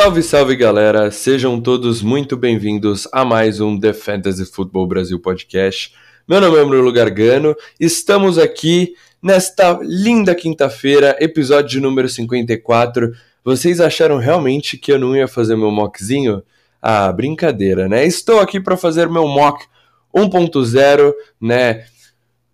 Salve, salve galera! Sejam todos muito bem-vindos a mais um The Fantasy Football Brasil Podcast. Meu nome é Bruno Gargano, estamos aqui nesta linda quinta-feira, episódio número 54. Vocês acharam realmente que eu não ia fazer meu mockzinho? Ah, brincadeira, né? Estou aqui para fazer meu mock 1.0, né?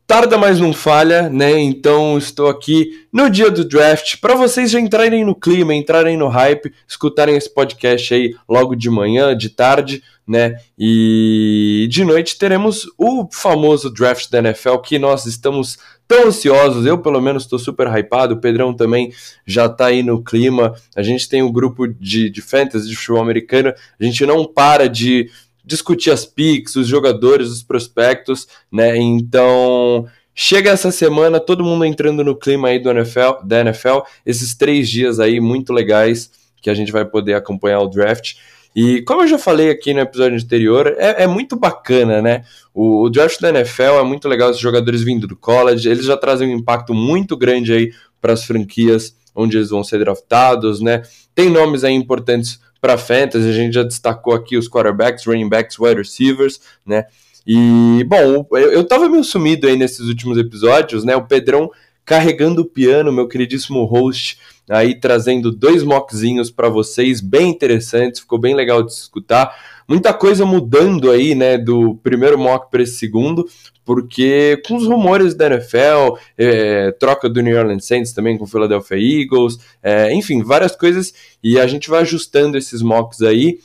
Tarda, mas não falha, né? Então estou aqui no dia do draft para vocês já entrarem no clima, entrarem no hype, escutarem esse podcast aí logo de manhã, de tarde, né? E de noite teremos o famoso draft da NFL que nós estamos tão ansiosos. Eu, pelo menos, estou super hypado. O Pedrão também já está aí no clima. A gente tem um grupo de, de fantasy de futebol americano. A gente não para de discutir as picks, os jogadores, os prospectos, né? Então, chega essa semana, todo mundo entrando no clima aí do NFL, da NFL, esses três dias aí muito legais que a gente vai poder acompanhar o draft. E como eu já falei aqui no episódio anterior, é, é muito bacana, né? O, o, draft da NFL é muito legal, os jogadores vindo do college, eles já trazem um impacto muito grande aí para as franquias onde eles vão ser draftados, né? Tem nomes aí importantes para fantasy, a gente já destacou aqui os quarterbacks, running backs, wide receivers, né? E, bom, eu, eu tava meio sumido aí nesses últimos episódios, né? O Pedrão carregando o piano, meu queridíssimo host, aí trazendo dois mockzinhos para vocês, bem interessantes, ficou bem legal de escutar. Muita coisa mudando aí, né, do primeiro mock para esse segundo, porque com os rumores da NFL, é, troca do New Orleans Saints também com o Philadelphia Eagles, é, enfim, várias coisas, e a gente vai ajustando esses mocks aí.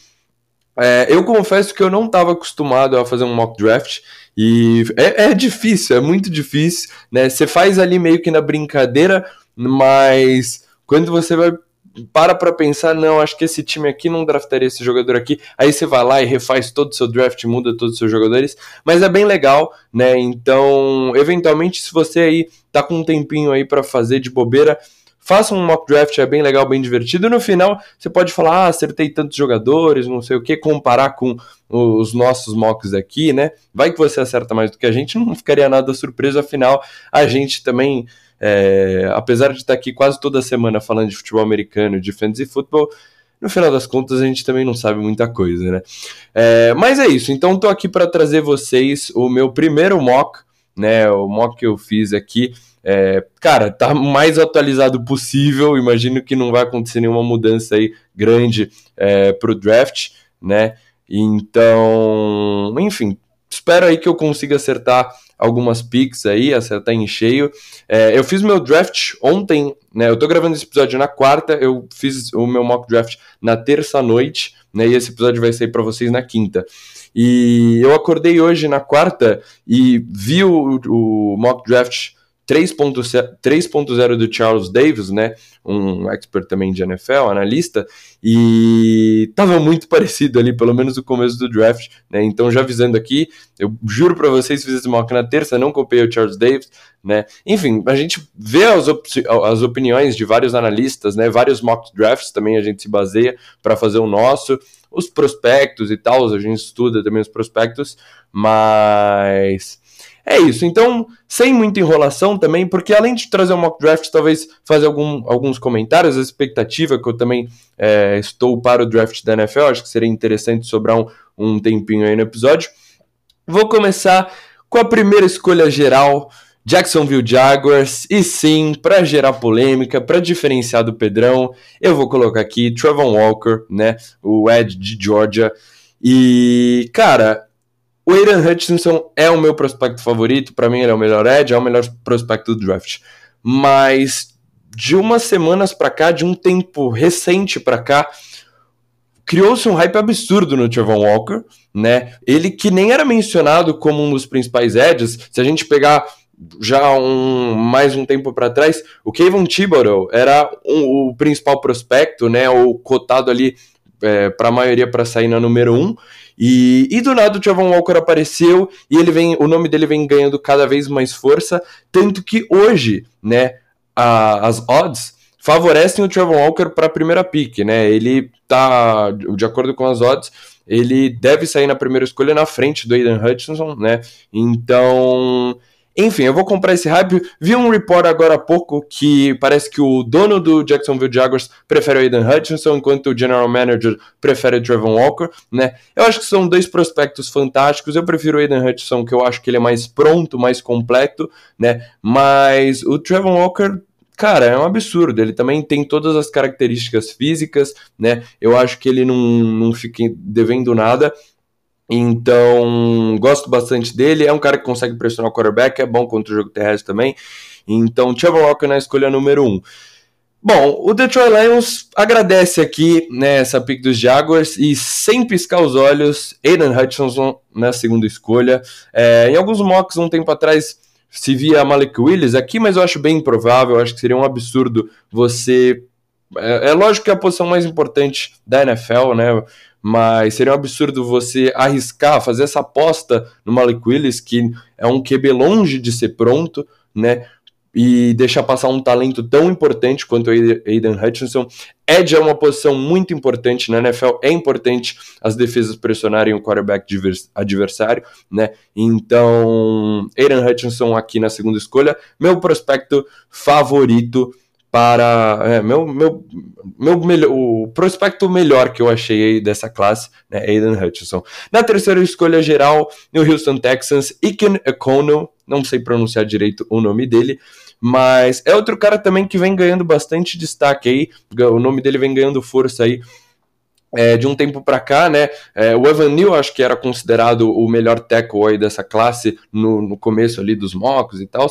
É, eu confesso que eu não estava acostumado a fazer um mock draft, e é, é difícil, é muito difícil, né? Você faz ali meio que na brincadeira, mas quando você vai para para pensar, não, acho que esse time aqui não draftaria esse jogador aqui. Aí você vai lá e refaz todo o seu draft, muda todos os seus jogadores, mas é bem legal, né? Então, eventualmente, se você aí tá com um tempinho aí para fazer de bobeira, Faça um mock draft, é bem legal, bem divertido. E no final, você pode falar, ah, acertei tantos jogadores, não sei o que, comparar com os nossos mocks aqui, né? Vai que você acerta mais do que a gente, não ficaria nada surpreso, afinal, a gente também, é, apesar de estar aqui quase toda semana falando de futebol americano, de fantasy futebol, no final das contas a gente também não sabe muita coisa, né? É, mas é isso, então estou aqui para trazer vocês o meu primeiro mock, né? O mock que eu fiz aqui é, cara, tá mais atualizado possível. Imagino que não vai acontecer nenhuma mudança aí grande é, pro draft, né? Então, enfim, espero aí que eu consiga acertar algumas picks aí, acertar em cheio. É, eu fiz meu draft ontem, né? Eu tô gravando esse episódio na quarta, eu fiz o meu mock draft na terça noite, né? E esse episódio vai sair para vocês na quinta. E eu acordei hoje na quarta e vi o, o mock draft 3.0 do Charles Davis, né, um expert também de NFL, analista, e tava muito parecido ali, pelo menos no começo do draft, né, então já avisando aqui, eu juro para vocês, fiz esse mock na terça, não copiei o Charles Davis, né, enfim, a gente vê as, op as opiniões de vários analistas, né, vários mock drafts também a gente se baseia para fazer o nosso, os prospectos e tal, a gente estuda também os prospectos, mas é isso. Então, sem muita enrolação também, porque além de trazer um mock draft, talvez fazer algum, alguns comentários, a expectativa que eu também é, estou para o draft da NFL, acho que seria interessante sobrar um, um tempinho aí no episódio. Vou começar com a primeira escolha geral, Jacksonville Jaguars, e sim, para gerar polêmica, para diferenciar do Pedrão, eu vou colocar aqui Trevor Walker, né, o Ed de Georgia. E, cara, o Aiden Hutchinson é o meu prospecto favorito, para mim ele é o melhor edge, é o melhor prospecto do draft. Mas de umas semanas para cá, de um tempo recente para cá, criou-se um hype absurdo no Trevor Walker, né? Ele que nem era mencionado como um dos principais edges, se a gente pegar já um, mais um tempo para trás, o Kevin Thibodeau era um, o principal prospecto, né? O cotado ali é, para a maioria para sair na número 1. Um, e, e do nada o Javon Walker apareceu e ele vem, o nome dele vem ganhando cada vez mais força, tanto que hoje, né, a, as odds favorecem o Trevor Walker para a primeira pick, né? Ele tá, de acordo com as odds, ele deve sair na primeira escolha na frente do Aiden Hutchinson, né? Então, Enfim, eu vou comprar esse hype. Vi um report agora há pouco que parece que o dono do Jacksonville Jaguars prefere o Aiden Hutchinson, enquanto o general manager prefere o Trevor Walker, né? Eu acho que são dois prospectos fantásticos. Eu prefiro o Aiden Hutchinson, que eu acho que ele é mais pronto, mais completo, né? Mas o Trevor Walker cara, é um absurdo. Ele também tem todas as características físicas, né? Eu acho que ele não, não fica devendo nada. Então, gosto bastante dele. É um cara que consegue pressionar o quarterback, é bom contra o jogo terrestre também. Então, Trevor Walker na escolha número 1. Um. Bom, o Detroit Lions agradece aqui né, essa pick dos Jaguars e sem piscar os olhos, Aiden Hutchinson na segunda escolha. É, em alguns mocks um tempo atrás se via Malik Willis aqui, mas eu acho bem improvável, acho que seria um absurdo você. É, é lógico que é a posição mais importante da NFL, né? Mas seria um absurdo você arriscar, fazer essa aposta no Malik Willis, que é um QB longe de ser pronto, né? E deixar passar um talento tão importante quanto o Aiden Hutchinson. Edge é uma posição muito importante na NFL, é importante as defesas pressionarem o quarterback adversário, né? Então, Aiden Hutchinson aqui na segunda escolha, meu prospecto favorito para é, meu, meu, meu melhor, o prospecto melhor que eu achei aí dessa classe, né, Aiden Hutchinson. Na terceira escolha geral, no Houston Texans, Iken Econo, não sei pronunciar direito o nome dele, mas é outro cara também que vem ganhando bastante destaque aí, o nome dele vem ganhando força aí é, de um tempo para cá, né? É, o Evan Neal acho que era considerado o melhor tackle aí dessa classe no, no começo ali dos mocks e tal.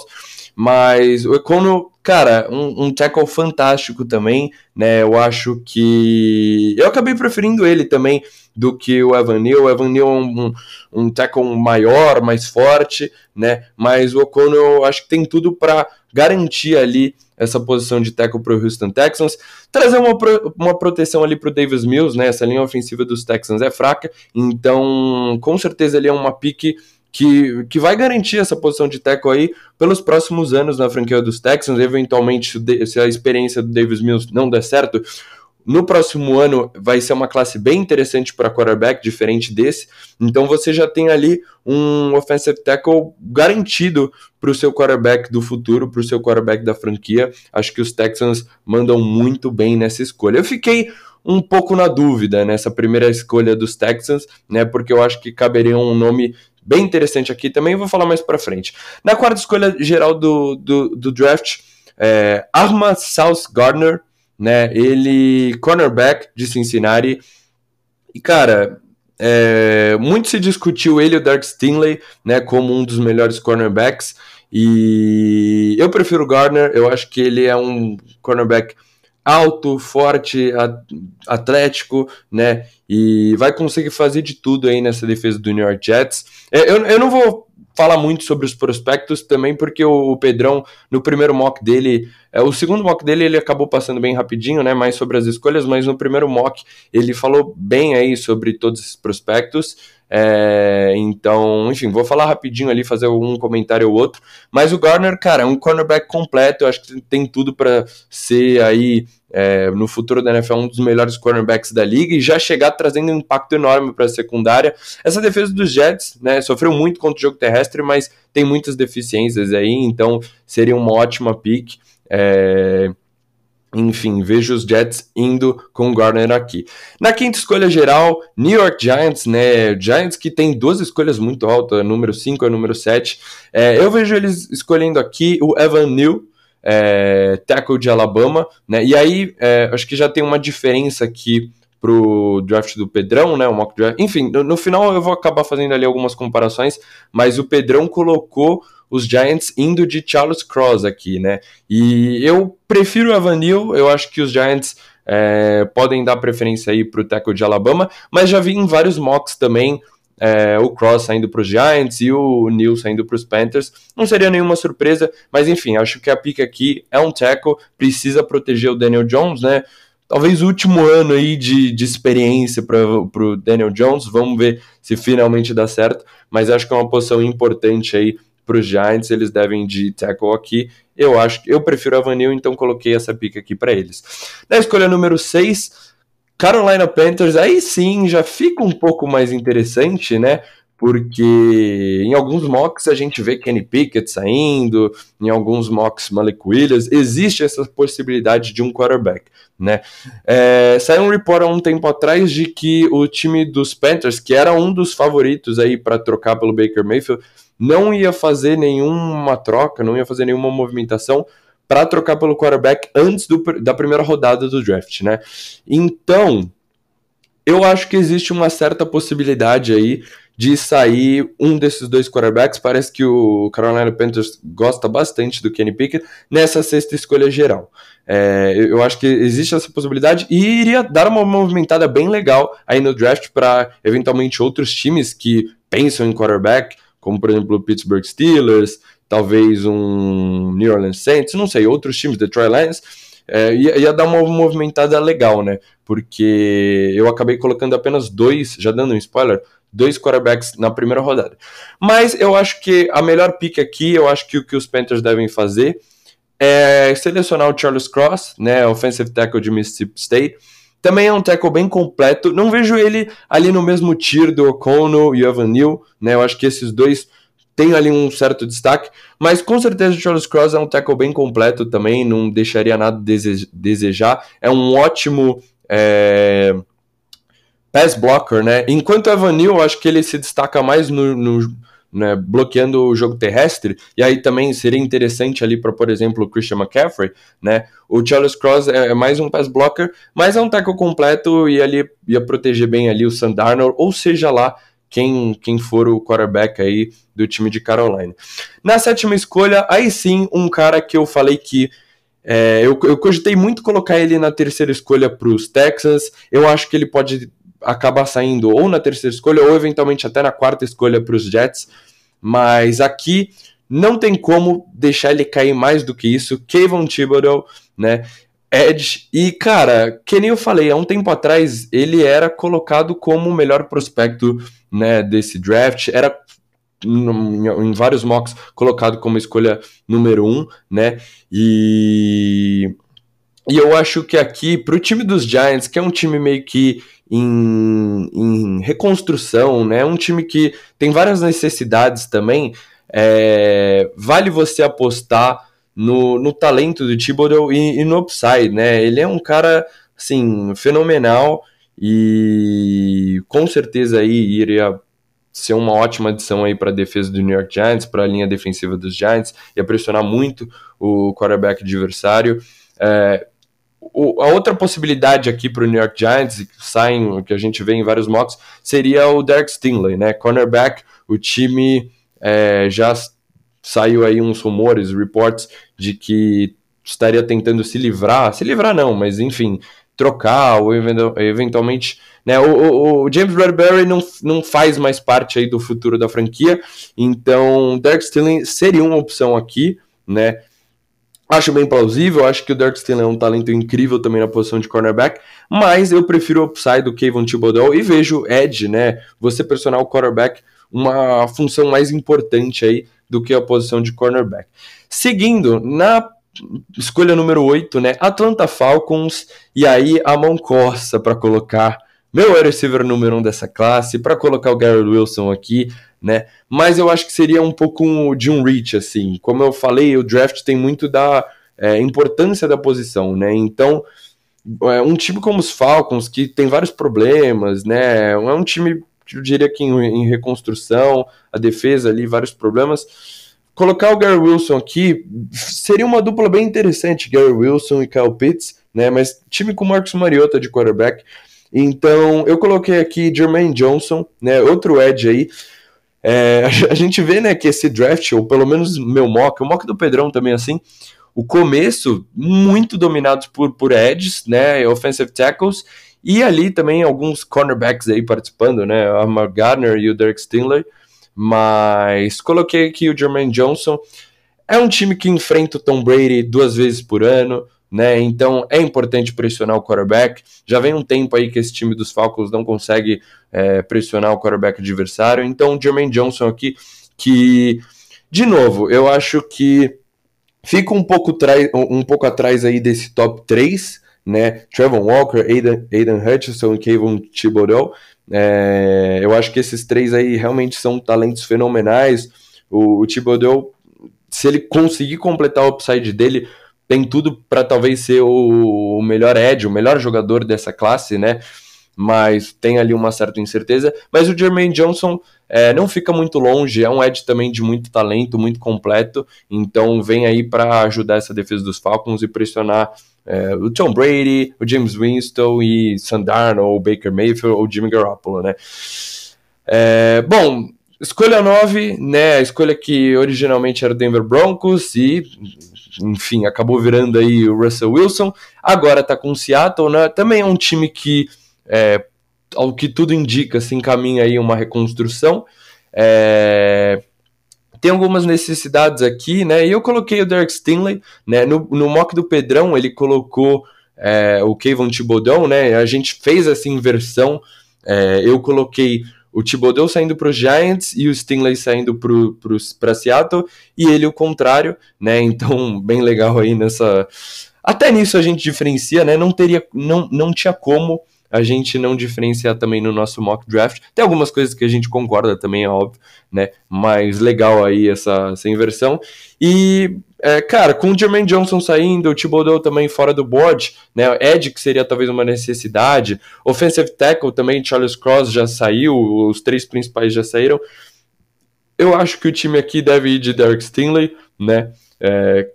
Mas o Econo, cara, um, um tackle fantástico também, né? Eu acho que. Eu acabei preferindo ele também do que o Evan Neal. O Evan Neal é um, um, um tackle maior, mais forte, né? Mas o Econo eu acho que tem tudo para garantir ali essa posição de tackle para o Houston Texans, trazer uma, pro, uma proteção ali para o Davis Mills, né? Essa linha ofensiva dos Texans é fraca, então com certeza ele é uma pique que, que vai garantir essa posição de tackle aí pelos próximos anos na franquia dos Texans. Eventualmente, se a experiência do Davis Mills não der certo, no próximo ano vai ser uma classe bem interessante para quarterback, diferente desse. Então você já tem ali um offensive tackle garantido para o seu quarterback do futuro, para o seu quarterback da franquia. Acho que os Texans mandam muito bem nessa escolha. Eu fiquei um pouco na dúvida nessa primeira escolha dos Texans, né? Porque eu acho que caberia um nome bem interessante aqui também. Vou falar mais para frente. Na quarta escolha geral do, do, do draft, é, Arma South Gardner né? Ele, cornerback de Cincinnati. E, cara, é, muito se discutiu ele e o Dark Stinley, né, como um dos melhores cornerbacks. E eu prefiro o Gardner, eu acho que ele é um cornerback alto, forte, atlético, né? E vai conseguir fazer de tudo aí nessa defesa do New York Jets. É, eu, eu não vou fala muito sobre os prospectos também, porque o, Pedrão, no primeiro mock dele, é, o segundo mock dele ele acabou passando bem rapidinho, né? Mais sobre as escolhas, mas no primeiro mock ele falou bem aí sobre todos esses prospectos. É, então, enfim, vou falar rapidinho ali, fazer um comentário ou outro. Mas o Garner, cara, é um cornerback completo, eu acho que tem tudo para ser aí é, no futuro da NFL um dos melhores cornerbacks da liga e já chegar trazendo um impacto enorme para a secundária. Essa defesa dos Jets, né, sofreu muito contra o jogo terrestre, mas tem muitas deficiências aí, então seria uma ótima pick. É, enfim, vejo os Jets indo com o Garner aqui. Na quinta escolha geral, New York Giants, né? Giants que tem duas escolhas muito altas, número 5 e número 7. É, eu vejo eles escolhendo aqui o Evan New, é, tackle de Alabama, né? E aí, é, acho que já tem uma diferença aqui pro draft do Pedrão, né? O mock draft. Enfim, no, no, final eu vou acabar fazendo ali algumas comparações, mas o Pedrão colocou os Giants indo de Charles Cross aqui, né? E eu prefiro o Evanil, eu acho que os Giants é, podem dar preferência aí pro tackle de Alabama, mas já vi em vários mocks também é, o Cross saindo para os Giants e o Neil saindo para os Panthers. Não seria nenhuma surpresa, mas enfim, acho que a pick aqui é um tackle, precisa proteger o Daniel Jones, né? Talvez o último ano aí de, de experiência para o Daniel Jones, vamos ver se finalmente dá certo, mas acho que é uma posição importante aí para os Giants, eles devem de tackle aqui. Eu acho que eu prefiro a Vanille, então coloquei essa pick aqui para eles. Na escolha número 6, Carolina Panthers, aí sim já fica um pouco mais interessante, né? Porque em alguns mocks a gente vê Kenny Pickett saindo, em alguns mocks Malik Williams, existe essa possibilidade de um quarterback, né? É, saiu um report há um tempo atrás de que o time dos Panthers, que era um dos favoritos aí para trocar pelo Baker Mayfield, não ia fazer nenhuma troca, não ia fazer nenhuma movimentação para trocar pelo quarterback antes do, da primeira rodada do draft, né? Então, eu acho que existe uma certa possibilidade aí de sair um desses dois quarterbacks. Parece que o Carolina Panthers gosta bastante do Kenny Pickett nessa sexta escolha geral. É, eu acho que existe essa possibilidade e iria dar uma movimentada bem legal aí no draft para eventualmente outros times que pensam em quarterback, como por exemplo o Pittsburgh Steelers, talvez um New Orleans Saints, não sei, outros times, Detroit Lions. É, ia, ia, dar uma movimentada legal, né? Porque eu acabei colocando apenas dois, já dando um spoiler, dois quarterbacks na primeira rodada. Mas eu acho que a melhor pick aqui, eu acho que o que os Panthers devem fazer é selecionar o Charles Cross, né, offensive tackle de Mississippi State. Também é um tackle bem completo. Não vejo ele ali no mesmo tier do O'Connell e Evan Neal, né? Eu acho que esses dois têm ali um certo destaque, mas com certeza o Charles Cross é um tackle bem completo também, não deixaria nada desejar. É um ótimo é, pass blocker, né? Enquanto o Evan Neal, acho que ele se destaca mais no, no né, bloqueando o jogo terrestre, e aí também seria interessante ali para, por exemplo, o Christian McCaffrey, né? O Charles Cross é, é mais um pass blocker, mas é um tackle completo e ali ia proteger bem ali o Sam ou seja lá quem, quem for o quarterback aí do time de Carolina. Na sétima escolha, aí sim, um cara que eu falei que é, eu, eu cogitei muito colocar ele na terceira escolha para os Texans. Eu acho que ele pode acabar saindo ou na terceira escolha ou eventualmente até na quarta escolha para os Jets. Mas aqui não tem como deixar ele cair mais do que isso. Kevin Thibodeau, né? Edge. E, cara, que nem eu falei, há um tempo atrás ele era colocado como o melhor prospecto né, desse draft. Era em vários mocks colocado como escolha número um, né? E, e eu acho que aqui, para o time dos Giants, que é um time meio que em, em reconstrução, né? Um time que tem várias necessidades também. É, vale você apostar no, no talento do Thibodeau e, e, no upside, né? Ele é um cara, assim, fenomenal e com certeza aí iria ser uma ótima adição aí para a defesa do New York Giants, para a linha defensiva dos Giants, ia pressionar muito o quarterback adversário. É, o, a outra possibilidade aqui para o New York Giants, que saem, que a gente vê em vários mocks, seria o Derek Stingley, né? Cornerback, o time é, já saiu aí uns rumores, reports de que estaria tentando se livrar, se livrar não, mas enfim, trocar ou eventualmente, né, o, o, o, James Bradbury não, não faz mais parte aí do futuro da franquia, então Derek Stingley seria uma opção aqui, né, Acho bem plausível, acho que o Dirk Stingley é um talento incrível também na posição de cornerback, mas eu prefiro o upside do Kevin Thibodeau e vejo Edge, né, você pressionar o quarterback, uma função mais importante aí do que a posição de cornerback. Seguindo, na escolha número 8, né, Atlanta Falcons, e aí a mão coça para colocar meu wide receiver número 1 um dessa classe, para colocar o Garrett Wilson aqui, né? Mas eu acho que seria um pouco de um reach, assim. Como eu falei, o draft tem muito da é, importância da posição, né? Então, é, um time como os Falcons, que tem vários problemas, né? É um time, eu diria que em, em reconstrução, a defesa ali, vários problemas. Colocar o Gary Wilson aqui seria uma dupla bem interessante, Gary Wilson e Kyle Pitts, né? Mas time com Marcos Mariota de quarterback. Então, eu coloquei aqui Jermaine Johnson, né? Outro edge aí. É, a gente vê né, que esse draft, ou pelo menos meu mock, o mock do Pedrão também assim, o começo muito dominado por, por edges, né, offensive tackles, e ali também alguns cornerbacks aí participando, né, Mark Gardner e o Derek Stingley, mas coloquei aqui o Jermaine Johnson, é um time que enfrenta o Tom Brady duas vezes por ano, né? Então é importante pressionar o quarterback. Já vem um tempo aí que esse time dos Falcons não consegue é, pressionar o quarterback adversário. Então, o Jermaine Johnson aqui, que, de novo, eu acho que fica um pouco, um pouco atrás aí desse top 3, né? Trevor Walker, Aiden, Aiden Hutchinson e Kevin Thibodeau. É, eu acho que esses três aí realmente são talentos fenomenais. O, o Thibodeau, se ele conseguir completar o upside dele, tem tudo para talvez ser o, o melhor edge, o melhor jogador dessa classe, né? Mas tem ali uma certa incerteza. Mas o Jermaine Johnson é, não fica muito longe, é um edge também de muito talento, muito completo. Então vem aí para ajudar essa defesa dos Falcons e pressionar é, o Tom Brady, o James Winston e Sandarno, ou Baker Mayfield, ou Jimmy Garoppolo, né? É, bom, escolha 9, né? A escolha que originalmente era o Denver Broncos e, enfim, acabou virando aí o Russell Wilson. Agora tá com o Seattle, né? Também é um time que, é, ao que tudo indica, se encaminha aí uma reconstrução. É, tem algumas necessidades aqui, né? E eu coloquei o Derek Stinley, né? No, no mock do Pedrão, ele colocou é, o Kevin Thibodeau, né? A gente fez essa inversão. É, eu coloquei o Thibodeau saindo para os Giants e o Stinley saindo para Seattle, e ele o contrário, né? Então, bem legal aí nessa. Até nisso a gente diferencia, né? Não teria, não, não tinha como a gente não diferenciar também no nosso mock draft. Tem algumas coisas que a gente concorda também, é óbvio, né? Mas legal aí essa, essa inversão. E, é, cara, com o Jermaine Johnson saindo, o Thibodeau também fora do board, né? Ed, que seria talvez uma necessidade. Offensive tackle também, Charles Cross já saiu, os três principais já saíram. Eu acho que o time aqui deve ir de Derek Stinley, né? É,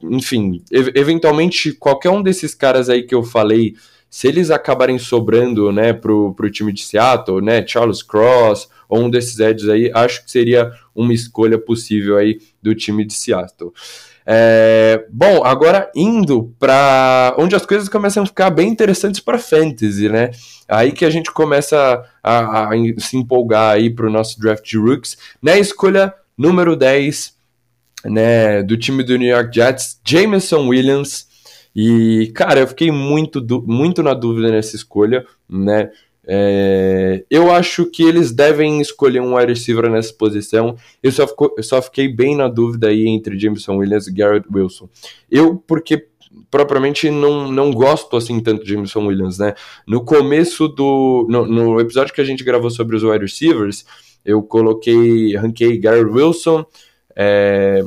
enfim, eventualmente qualquer um desses caras aí que eu falei se eles acabarem sobrando, né, pro, pro time de Seattle, né, Charles Cross ou um desses edges aí, acho que seria uma escolha possível aí do time de Seattle. É, bom, agora indo para onde as coisas começam a ficar bem interessantes para fantasy, né? Aí que a gente começa a, a se empolgar aí para o nosso draft de rooks, né? Escolha número 10, né, do time do New York Jets, Jameson Williams. E, cara, eu fiquei muito, muito na dúvida nessa escolha, né? É, eu acho que eles devem escolher um wide receiver nessa posição. Eu só, fico, eu só fiquei bem na dúvida aí entre Jameson Williams e Garrett Wilson. Eu, porque propriamente não, não gosto assim tanto de Jameson Williams, né? No começo do. No, no, episódio que a gente gravou sobre os wide receivers, eu coloquei, ranquei Garrett Wilson, é,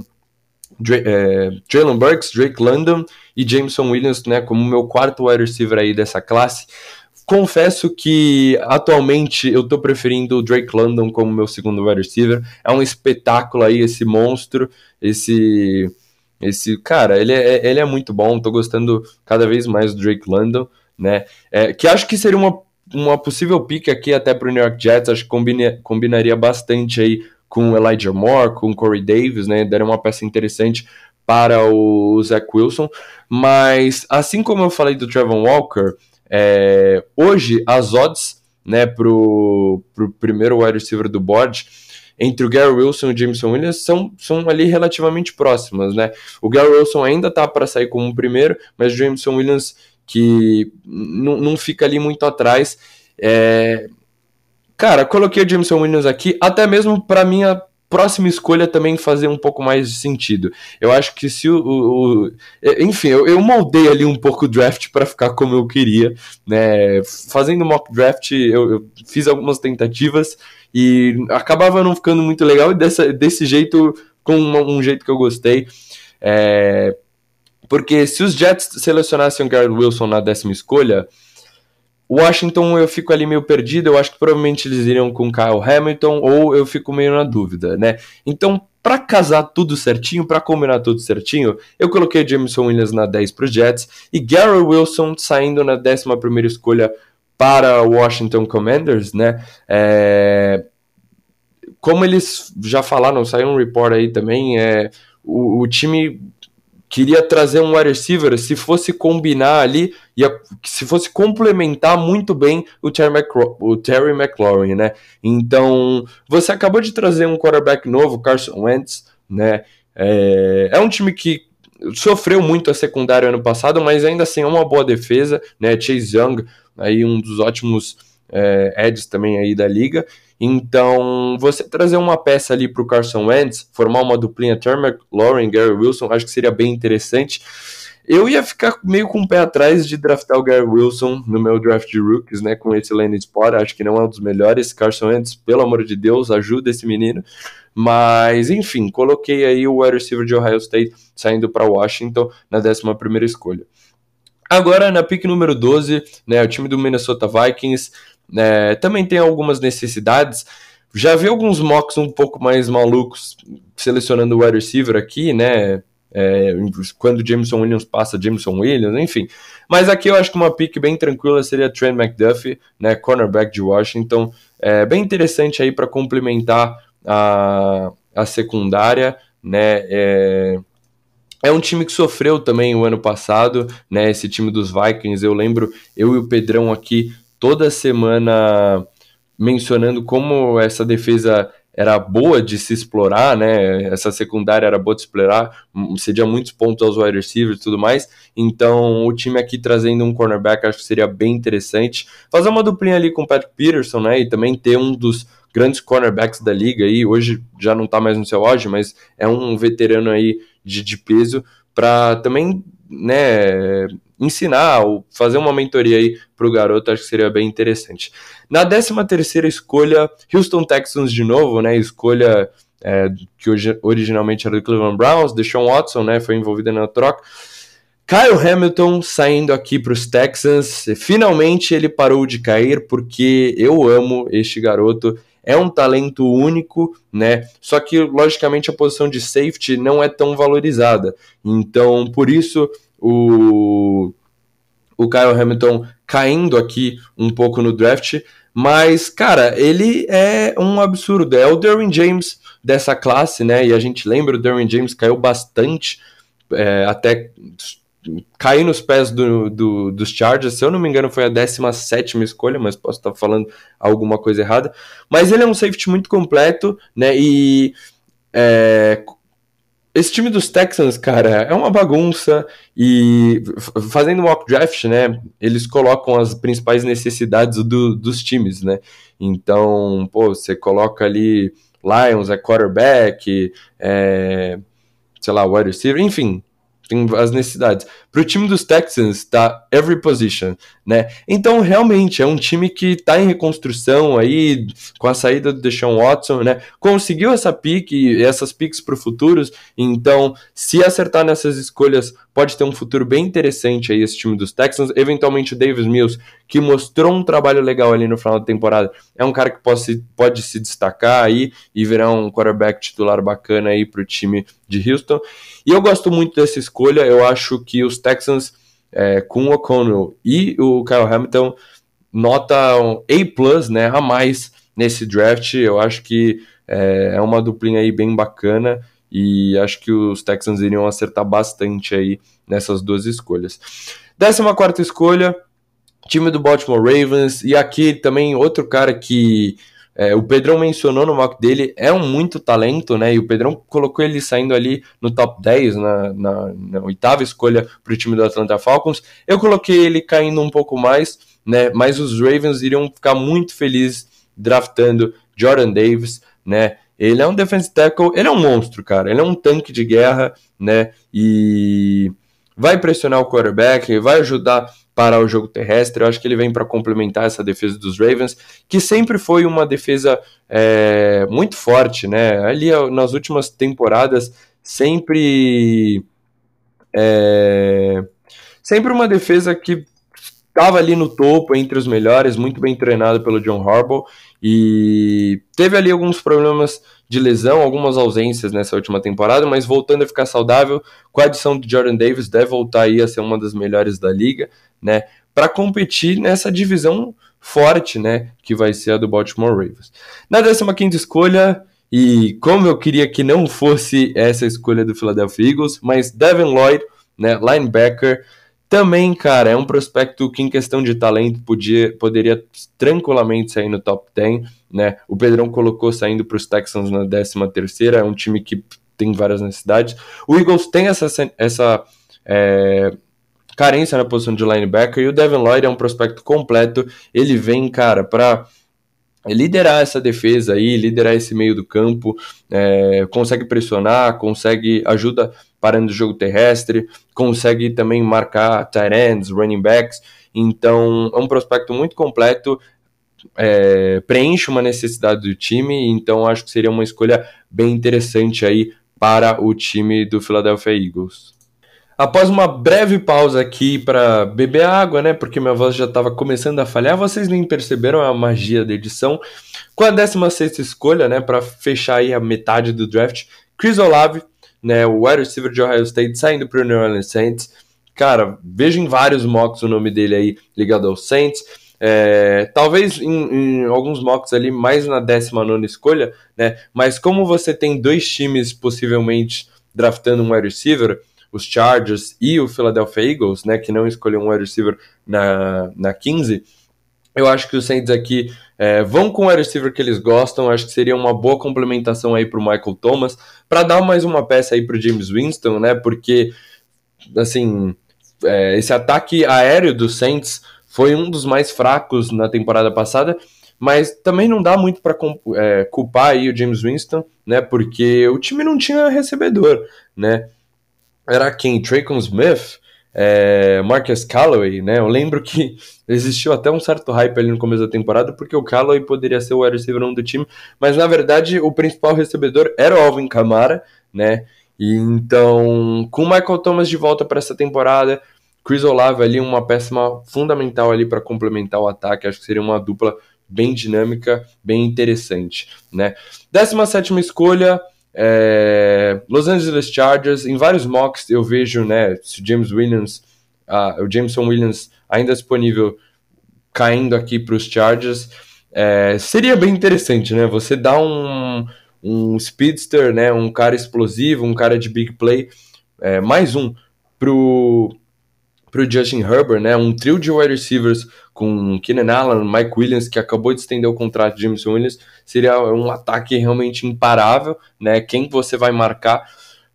é, Jalen Burks, Drake London e Jameson Williams, né, como meu quarto wide receiver aí dessa classe. Confesso que atualmente eu tô preferindo o Drake London como meu segundo wide receiver. É um espetáculo aí esse monstro, esse esse cara, ele é, ele é muito bom. Tô gostando cada vez mais do Drake London, né? É, que acho que seria uma, uma possível pick aqui até pro New York Jets. Acho que combina, combinaria bastante aí com Elijah Moore, com Corey Davis, né? Daria uma peça interessante para o Zach Wilson. Mas, assim como eu falei do Trevor Walker, é, hoje as odds né, para o primeiro wide receiver do board entre o Gary Wilson e o Jameson Williams são, são ali relativamente próximas, né? O Gary Wilson ainda tá para sair como primeiro, mas o Jameson Williams que não fica ali muito atrás. É, Cara, coloquei o Jameson Williams aqui, até mesmo para minha próxima escolha também fazer um pouco mais de sentido. Eu acho que se o. o, o enfim, eu, eu, moldei ali um pouco o draft para ficar como eu queria. Né? Fazendo mock draft, eu, eu, fiz algumas tentativas e acabava não ficando muito legal, e dessa, desse jeito, com um, um jeito que eu gostei. É, porque se os Jets selecionassem o Garrett Wilson na décima escolha Washington eu fico ali meio perdido, eu acho que provavelmente eles iriam com Kyle Hamilton ou eu fico meio na dúvida, né? Então, para casar tudo certinho, para combinar tudo certinho, eu coloquei Jameson Williams na 10 para Jets e Gary Wilson saindo na 11 escolha para Washington Commanders, né? É... Como eles já falaram, saiu um report aí também, é... o, o time queria trazer um wide receiver se fosse combinar ali, ia, se fosse complementar muito bem o Terry, o Terry McLaurin, né? Então, você acabou de trazer um quarterback novo, Carson Wentz, né? É, é um time que sofreu muito a secundária ano passado, mas ainda assim é uma boa defesa, né? Chase Young, aí um dos ótimos é, Eds também aí da liga. Então, você trazer uma peça ali para o Carson Wentz, formar uma duplinha Terry McLaurin, Gary Wilson, acho que seria bem interessante. Eu ia ficar meio com o pé atrás de draftar o Gary Wilson no meu draft de rookies, né? Com esse Lane Sport, acho que não é um dos melhores. Carson Wentz, pelo amor de Deus, ajuda esse menino. Mas, enfim, coloquei aí o wide receiver de Ohio State saindo para Washington na 11 escolha. Agora, na pick número 12, né, o time do Minnesota Vikings né, também tem algumas necessidades. Já vi alguns mocks um pouco mais malucos selecionando o wide receiver aqui, né? É, quando Jameson Williams passa, Jameson Williams, enfim. Mas aqui eu acho que uma pick bem tranquila seria Trent McDuffie, né, cornerback de Washington. É bem interessante aí para complementar a, a secundária, né? É, é um time que sofreu também o ano passado, né? Esse time dos Vikings, eu lembro, eu e o Pedrão aqui toda semana mencionando como essa defesa era boa de se explorar, né? Essa secundária era boa de explorar, cedia muitos pontos aos wide receivers e tudo mais. Então, o time aqui trazendo um cornerback acho que seria bem interessante. Fazer uma duplinha ali com o Patrick Peterson, né? E também ter um dos grandes cornerbacks da liga aí. Hoje já não tá mais no seu auge, mas é um veterano aí de, de peso para também, né? ensinar ou fazer uma mentoria aí pro garoto, acho que seria bem interessante. Na 13 terceira escolha, Houston Texans de novo, né, escolha é, que originalmente era do Cleveland Browns, Deshaun Watson, né, foi envolvida na troca. Kyle Hamilton saindo aqui para os Texans, finalmente ele parou de cair porque eu amo este garoto, é um talento único, né? Só que logicamente a posição de safety não é tão valorizada. Então, por isso o, o Kyle Hamilton caindo aqui um pouco no draft, mas, cara, ele é um absurdo. É o Derwin James dessa classe, né? E a gente lembra, o Derwin James caiu bastante, é, até cair nos pés do, do, dos Chargers. Se eu não me engano, foi a 17 escolha, mas posso estar falando alguma coisa errada. Mas ele é um safety muito completo, né? E é, esse time dos Texans, cara, é uma bagunça e fazendo mock draft, né, eles colocam as principais necessidades do, dos times, né? Então, pô, você coloca ali Lions, é quarterback, é, sei lá, wide receiver, enfim, tem as necessidades. Para o time dos Texans, tá every position, né? Então, realmente, é um time que está em reconstrução aí, com a saída do Deshaun Watson, né? Conseguiu essa pique, essas piques para o futuro. Então, se acertar nessas escolhas, pode ter um futuro bem interessante aí esse time dos Texans. Eventualmente, o Davis Mills, que mostrou um trabalho legal ali no final da temporada, é um cara que pode, pode se destacar aí e virar um quarterback titular bacana aí para o time de Houston. E eu gosto muito dessa escolha, eu acho que os Texans, é, com o O'Connell e o Kyle Hamilton, notam A+, né, a mais nesse draft, eu acho que é, é uma duplinha aí bem bacana, e acho que os Texans iriam acertar bastante aí nessas duas escolhas. Décima quarta escolha, time do Baltimore Ravens, e aqui também outro cara que é, o Pedrão mencionou no mock dele, é um muito talento, né? E o Pedrão colocou ele saindo ali no top 10, na, na, na oitava escolha para o time do Atlanta Falcons. Eu coloquei ele caindo um pouco mais, né? Mas os Ravens iriam ficar muito felizes draftando Jordan Davis, né? Ele é um defensive tackle, ele é um monstro, cara. Ele é um tanque de guerra, né? E vai pressionar o quarterback, vai ajudar parar o jogo terrestre. Eu acho que ele vem para complementar essa defesa dos Ravens, que sempre foi uma defesa é, muito forte, né? Ali nas últimas temporadas, sempre. É, sempre uma defesa que estava ali no topo, entre os melhores, muito bem treinado pelo John Harbaugh, e teve ali alguns problemas de lesão, algumas ausências nessa última temporada, mas voltando a ficar saudável, com a adição de Jordan Davis, deve voltar aí a ser uma das melhores da liga né, para competir nessa divisão forte, né, que vai ser a do Baltimore Ravens. Na 15 escolha, e como eu queria que não fosse essa escolha do Philadelphia Eagles, mas Devin Lloyd, né, linebacker, também, cara, é um prospecto que em questão de talento podia, poderia tranquilamente sair no top 10, né? O Pedrão colocou saindo para os Texans na 13 terceira, é um time que tem várias necessidades. O Eagles tem essa, essa é, carência na posição de linebacker, e o Devin Lloyd é um prospecto completo, ele vem, cara, para liderar essa defesa aí, liderar esse meio do campo, é, consegue pressionar, consegue ajuda parando o jogo terrestre, consegue também marcar tight ends, running backs. Então é um prospecto muito completo, é, preenche uma necessidade do time, então acho que seria uma escolha bem interessante aí para o time do Philadelphia Eagles. Após uma breve pausa aqui para beber água, né? Porque minha voz já estava começando a falhar, vocês nem perceberam a magia da edição. Com a 16 escolha, né? Para fechar aí a metade do draft, Chris Olave, né? O wide receiver de Ohio State, saindo para o New Orleans Saints. Cara, vejo em vários mocks o nome dele aí ligado ao Saints. É, talvez em, em, alguns mocks ali mais na 19 escolha, né? Mas como você tem dois times possivelmente draftando um wide receiver, os Chargers e o Philadelphia Eagles, né, que não escolheu um wide receiver na, na 15, eu acho que os Saints aqui é, vão com o receiver que eles gostam, acho que seria uma boa complementação aí para o Michael Thomas, para dar mais uma peça aí para o James Winston, né, porque, assim, é, esse ataque aéreo dos Saints foi um dos mais fracos na temporada passada, mas também não dá muito para é, culpar aí o James Winston, né, porque o time não tinha recebedor, né, era quem? Traycon Smith, é, Marcus Callaway, né? Eu lembro que existiu até um certo hype ali no começo da temporada, porque o Callaway poderia ser o wide receiver 1 do time, mas na verdade o principal recebedor era o Alvin Kamara, né? E então, com o Michael Thomas de volta para essa temporada, Chris Olave ali uma peça fundamental ali para complementar o ataque, acho que seria uma dupla bem dinâmica, bem interessante, né? 17 escolha, é, Los Angeles Chargers, em vários mocks eu vejo, né, se o James Williams, o Jameson Williams ainda disponível caindo aqui para os Chargers, é, seria bem interessante, né, você dá um, um speedster, né, um cara explosivo, um cara de big play, é, mais um pro para o Justin Herbert, né? Um trio de wide receivers com Keenan Allen, Mike Williams, que acabou de estender o contrato de Jameson Williams, seria um ataque realmente imparável, né? Quem você vai marcar,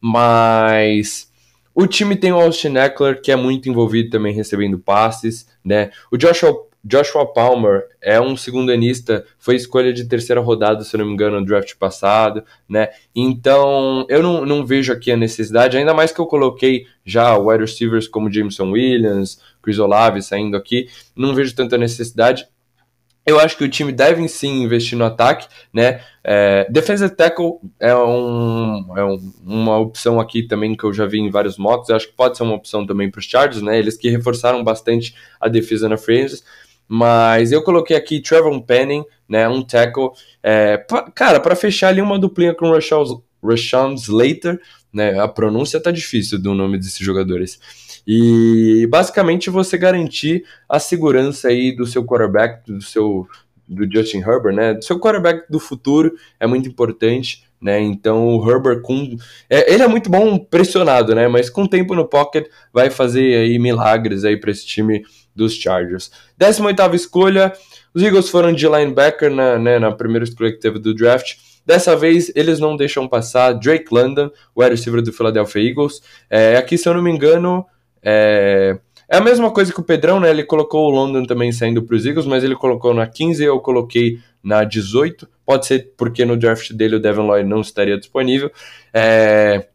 mas o time tem o Austin Eckler, que é muito envolvido também recebendo passes, né? O Joshua Joshua Palmer é um segundanista, foi escolha de terceira rodada, se não me engano, no draft passado, né? Então, eu não, não vejo aqui a necessidade, ainda mais que eu coloquei já wide receivers como Jameson Williams, Chris Olave saindo aqui, não vejo tanta necessidade. Eu acho que o time deve sim investir no ataque, né? É, defensive tackle é, um, é um, uma opção aqui também que eu já vi em vários mocks. Acho que pode ser uma opção também para os Chargers, né? Eles que reforçaram bastante a defesa na free mas eu coloquei aqui Trevor Penning, né, um tackle, é, pra, cara, para fechar ali uma duplinha com Rashawn Slater, né, a pronúncia tá difícil do nome desses jogadores. E basicamente você garantir a segurança aí do seu quarterback, do seu do Justin Herbert, né, do seu quarterback do futuro é muito importante, né? Então o Herbert com é, ele é muito bom pressionado, né, mas com tempo no pocket vai fazer aí milagres aí para esse time dos Chargers. 18 escolha, os Eagles foram de linebacker na, né, na primeira escolha que teve do draft. Dessa vez, eles não deixam passar Drake London, o wide receiver do Philadelphia Eagles. É, aqui, se eu não me engano, é, é a mesma coisa que o Pedrão, né? Ele colocou o London também saindo para os Eagles, mas ele colocou na 15 eu coloquei na 18. Pode ser porque no draft dele o Devin Lloyd não estaria disponível. É,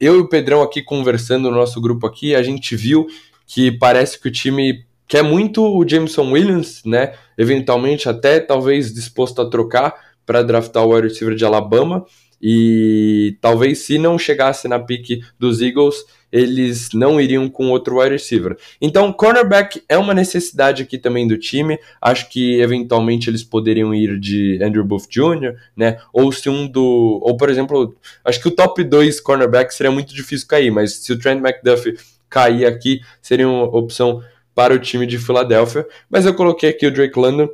eu e o Pedrão aqui conversando no nosso grupo aqui, a gente viu que parece que o time quer muito o Jameson Williams, né? Eventualmente até talvez disposto a trocar para draftar o wide receiver de Alabama. E talvez se não chegasse na pique dos Eagles, eles não iriam com outro wide receiver. Então, cornerback é uma necessidade aqui também do time. Acho que eventualmente eles poderiam ir de Andrew Booth Jr., né? Ou se um do. Ou, por exemplo, acho que o top 2 cornerback seria muito difícil cair, mas se o Trent McDuffie cair aqui, seria uma opção para o time de Filadélfia. Mas eu coloquei aqui o Drake London.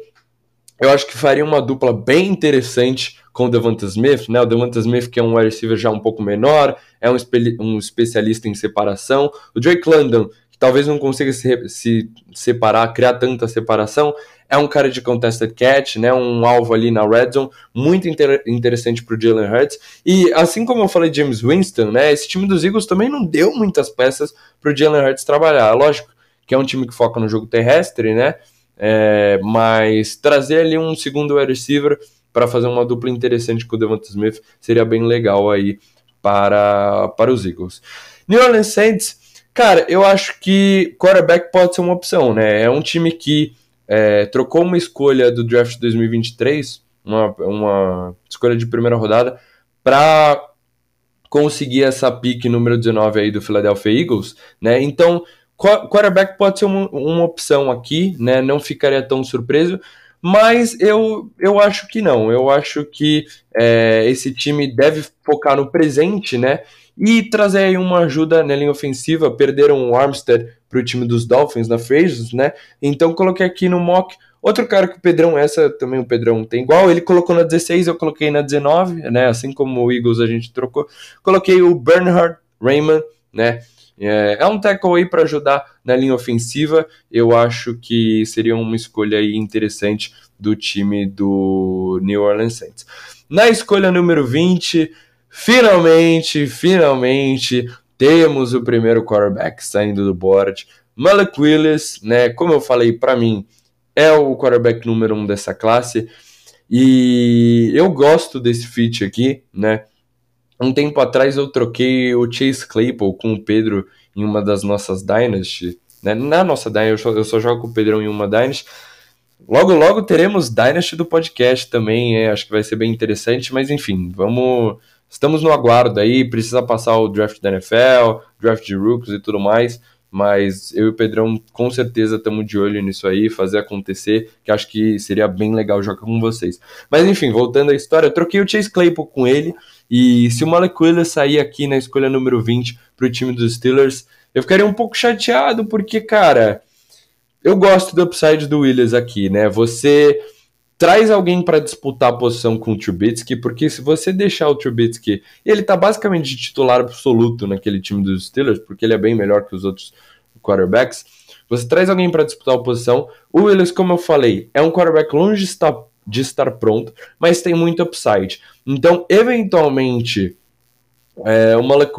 Eu acho que faria uma dupla bem interessante com o Devonta Smith, né? O Devonta Smith, que é um wide receiver já um pouco menor, é um, um especialista em separação. O Drake London, que talvez não consiga se, se separar, criar tanta separação, é um cara de contested catch, né? Um alvo ali na red zone, muito inter interessante para o Jalen Hurts. E assim como eu falei James Winston, né? Esse time dos Eagles também não deu muitas peças para o Jalen Hurts trabalhar. Lógico que é um time que foca no jogo terrestre, né? é, mas trazer ali um segundo wide receiver para fazer uma dupla interessante com o Devonta Smith seria bem legal aí para, para os Eagles. New Orleans Saints, cara, eu acho que quarterback pode ser uma opção, né? É um time que é, trocou uma escolha do draft 2023, uma, uma escolha de primeira rodada, para conseguir essa pick número 19 aí do Philadelphia Eagles, né? Então, quarterback pode ser uma, uma opção aqui, né? Não ficaria tão surpreso, mas eu, eu acho que não. Eu acho que é, esse time deve focar no presente, né? E trazer aí uma ajuda na linha ofensiva. Perderam o Armstead para o time dos Dolphins na Phrases, né? Então coloquei aqui no mock outro cara que o Pedrão, essa também o Pedrão tem igual, ele colocou na 16, eu coloquei na 19, né? Assim como o Eagles a gente trocou. Coloquei o Bernhard Raymond, né? É, é um tackle aí para ajudar na linha ofensiva. Eu acho que seria uma escolha aí interessante do time do New Orleans Saints. Na escolha número 20, finalmente, finalmente, temos o primeiro quarterback saindo do board. Malik Willis, né? Como eu falei, para mim, é o quarterback número um dessa classe. E eu gosto desse fit aqui, né? Um tempo atrás eu troquei o Chase Claypool com o Pedro em uma das nossas Dynasty. Né? Na nossa Dynasty, eu só, eu só jogo com o Pedrão em uma Dynasty. Logo, logo teremos Dynasty do podcast também, é, acho que vai ser bem interessante, mas enfim, vamos. Estamos no aguardo aí, precisa passar o draft da NFL, draft de rookies e tudo mais, mas eu e o Pedrão com certeza estamos de olho nisso aí, fazer acontecer, que acho que seria bem legal jogar com vocês. Mas enfim, voltando à história, eu troquei o Chase Claypool com ele, e se o Malik Willis sair aqui na escolha número 20 para o time dos Steelers, eu ficaria um pouco chateado, porque, cara, eu gosto do upside do Williams aqui, né? Você traz alguém para disputar a posição com o Trubitsky, porque se você deixar o Trubitsky, ele tá basicamente de titular absoluto naquele time dos Steelers, porque ele é bem melhor que os outros quarterbacks. Você traz alguém para disputar a posição. O Williams, como eu falei, é um quarterback longe de estar de estar pronto, mas tem muito upside. Então, eventualmente, é, o Malek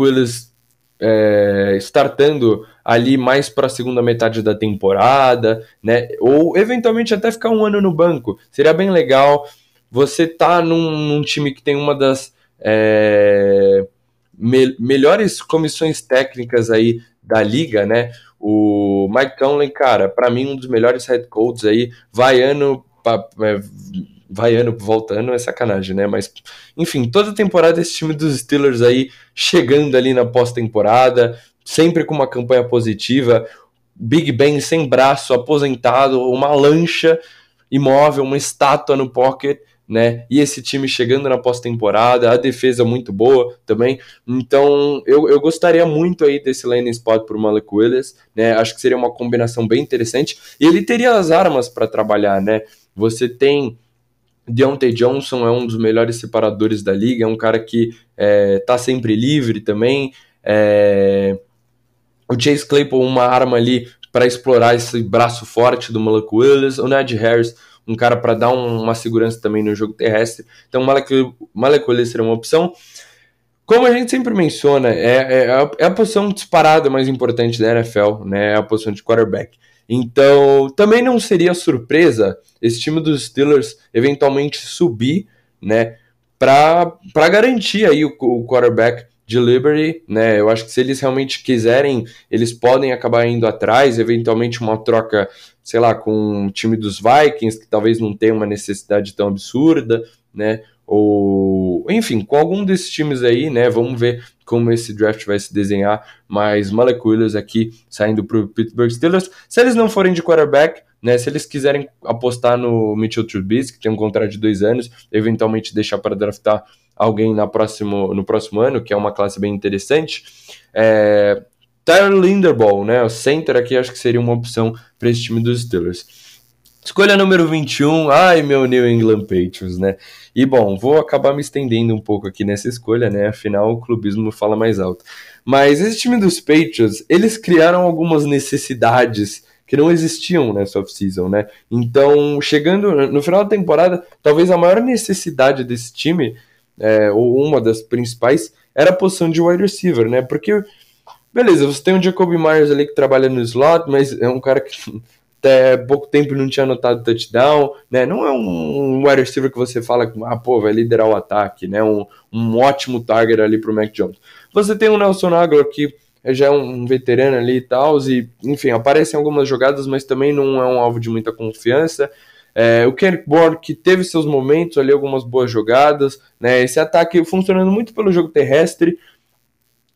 é, startando ali mais para a segunda metade da temporada, né? Ou eventualmente até ficar um ano no banco. Seria bem legal. Você tá num, num time que tem uma das é, me, melhores comissões técnicas aí da liga, né? O Mike Tomlin, cara, para mim um dos melhores head coaches aí, vai ano é, vai ano voltando é sacanagem, né? Mas, enfim, toda temporada esse time dos Steelers aí chegando ali na pós-temporada, sempre com uma campanha positiva. Big Ben sem braço, aposentado, uma lancha imóvel, uma estátua no pocket, né? E esse time chegando na pós-temporada, a defesa muito boa também. Então, eu, eu gostaria muito aí desse landing spot para o Malik Willis, né? Acho que seria uma combinação bem interessante. E ele teria as armas para trabalhar, né? Você tem Deontay Johnson é um dos melhores separadores da liga, é um cara que é, tá sempre livre também. É, o Chase Claypool, uma arma ali para explorar esse braço forte do Malak Willis. O Ned Harris, um cara para dar um, uma segurança também no jogo terrestre. Então, o Malak, Malak Willis seria uma opção. Como a gente sempre menciona, é, é, a, é a posição disparada mais importante da NFL, né? É a posição de quarterback. Então, também não seria surpresa esse time dos Steelers eventualmente subir, né, para garantir aí o, o quarterback de Liberty, né? Eu acho que se eles realmente quiserem, eles podem acabar indo atrás, eventualmente uma troca, sei lá, com o time dos Vikings, que talvez não tenha uma necessidade tão absurda, né? Ou, enfim, com algum desses times aí, né? Vamos ver como esse draft vai se desenhar, mas Malek Williams aqui saindo para o Pittsburgh Steelers. Se eles não forem de quarterback, né, se eles quiserem apostar no Mitchell Trubisky, que tem um contrato de dois anos, eventualmente deixar para draftar alguém na próximo, no próximo ano, que é uma classe bem interessante, é, Tyler Linderbaum, né, o center aqui, acho que seria uma opção para esse time dos Steelers. Escolha número 21, ai meu New England Patriots, né? E bom, vou acabar me estendendo um pouco aqui nessa escolha, né? Afinal, o clubismo fala mais alto. Mas esse time dos Patriots, eles criaram algumas necessidades que não existiam nessa off-season, né? Então, chegando no final da temporada, talvez a maior necessidade desse time, é, ou uma das principais, era a posição de wide receiver, né? Porque, beleza, você tem o Jacoby Myers ali que trabalha no slot, mas é um cara que até pouco tempo não tinha anotado touchdown, né? Não é um, um wide receiver que você fala que, ah, pô, vai liderar o ataque, né? Um, um ótimo target ali pro Mac Jones. Você tem o Nelson Aguilar que já é um veterano ali e tal, e enfim, aparece em algumas jogadas, mas também não é um alvo de muita confiança. É, o Kenny Bourne, que teve seus momentos ali, algumas boas jogadas, né? Esse ataque funcionando muito pelo jogo terrestre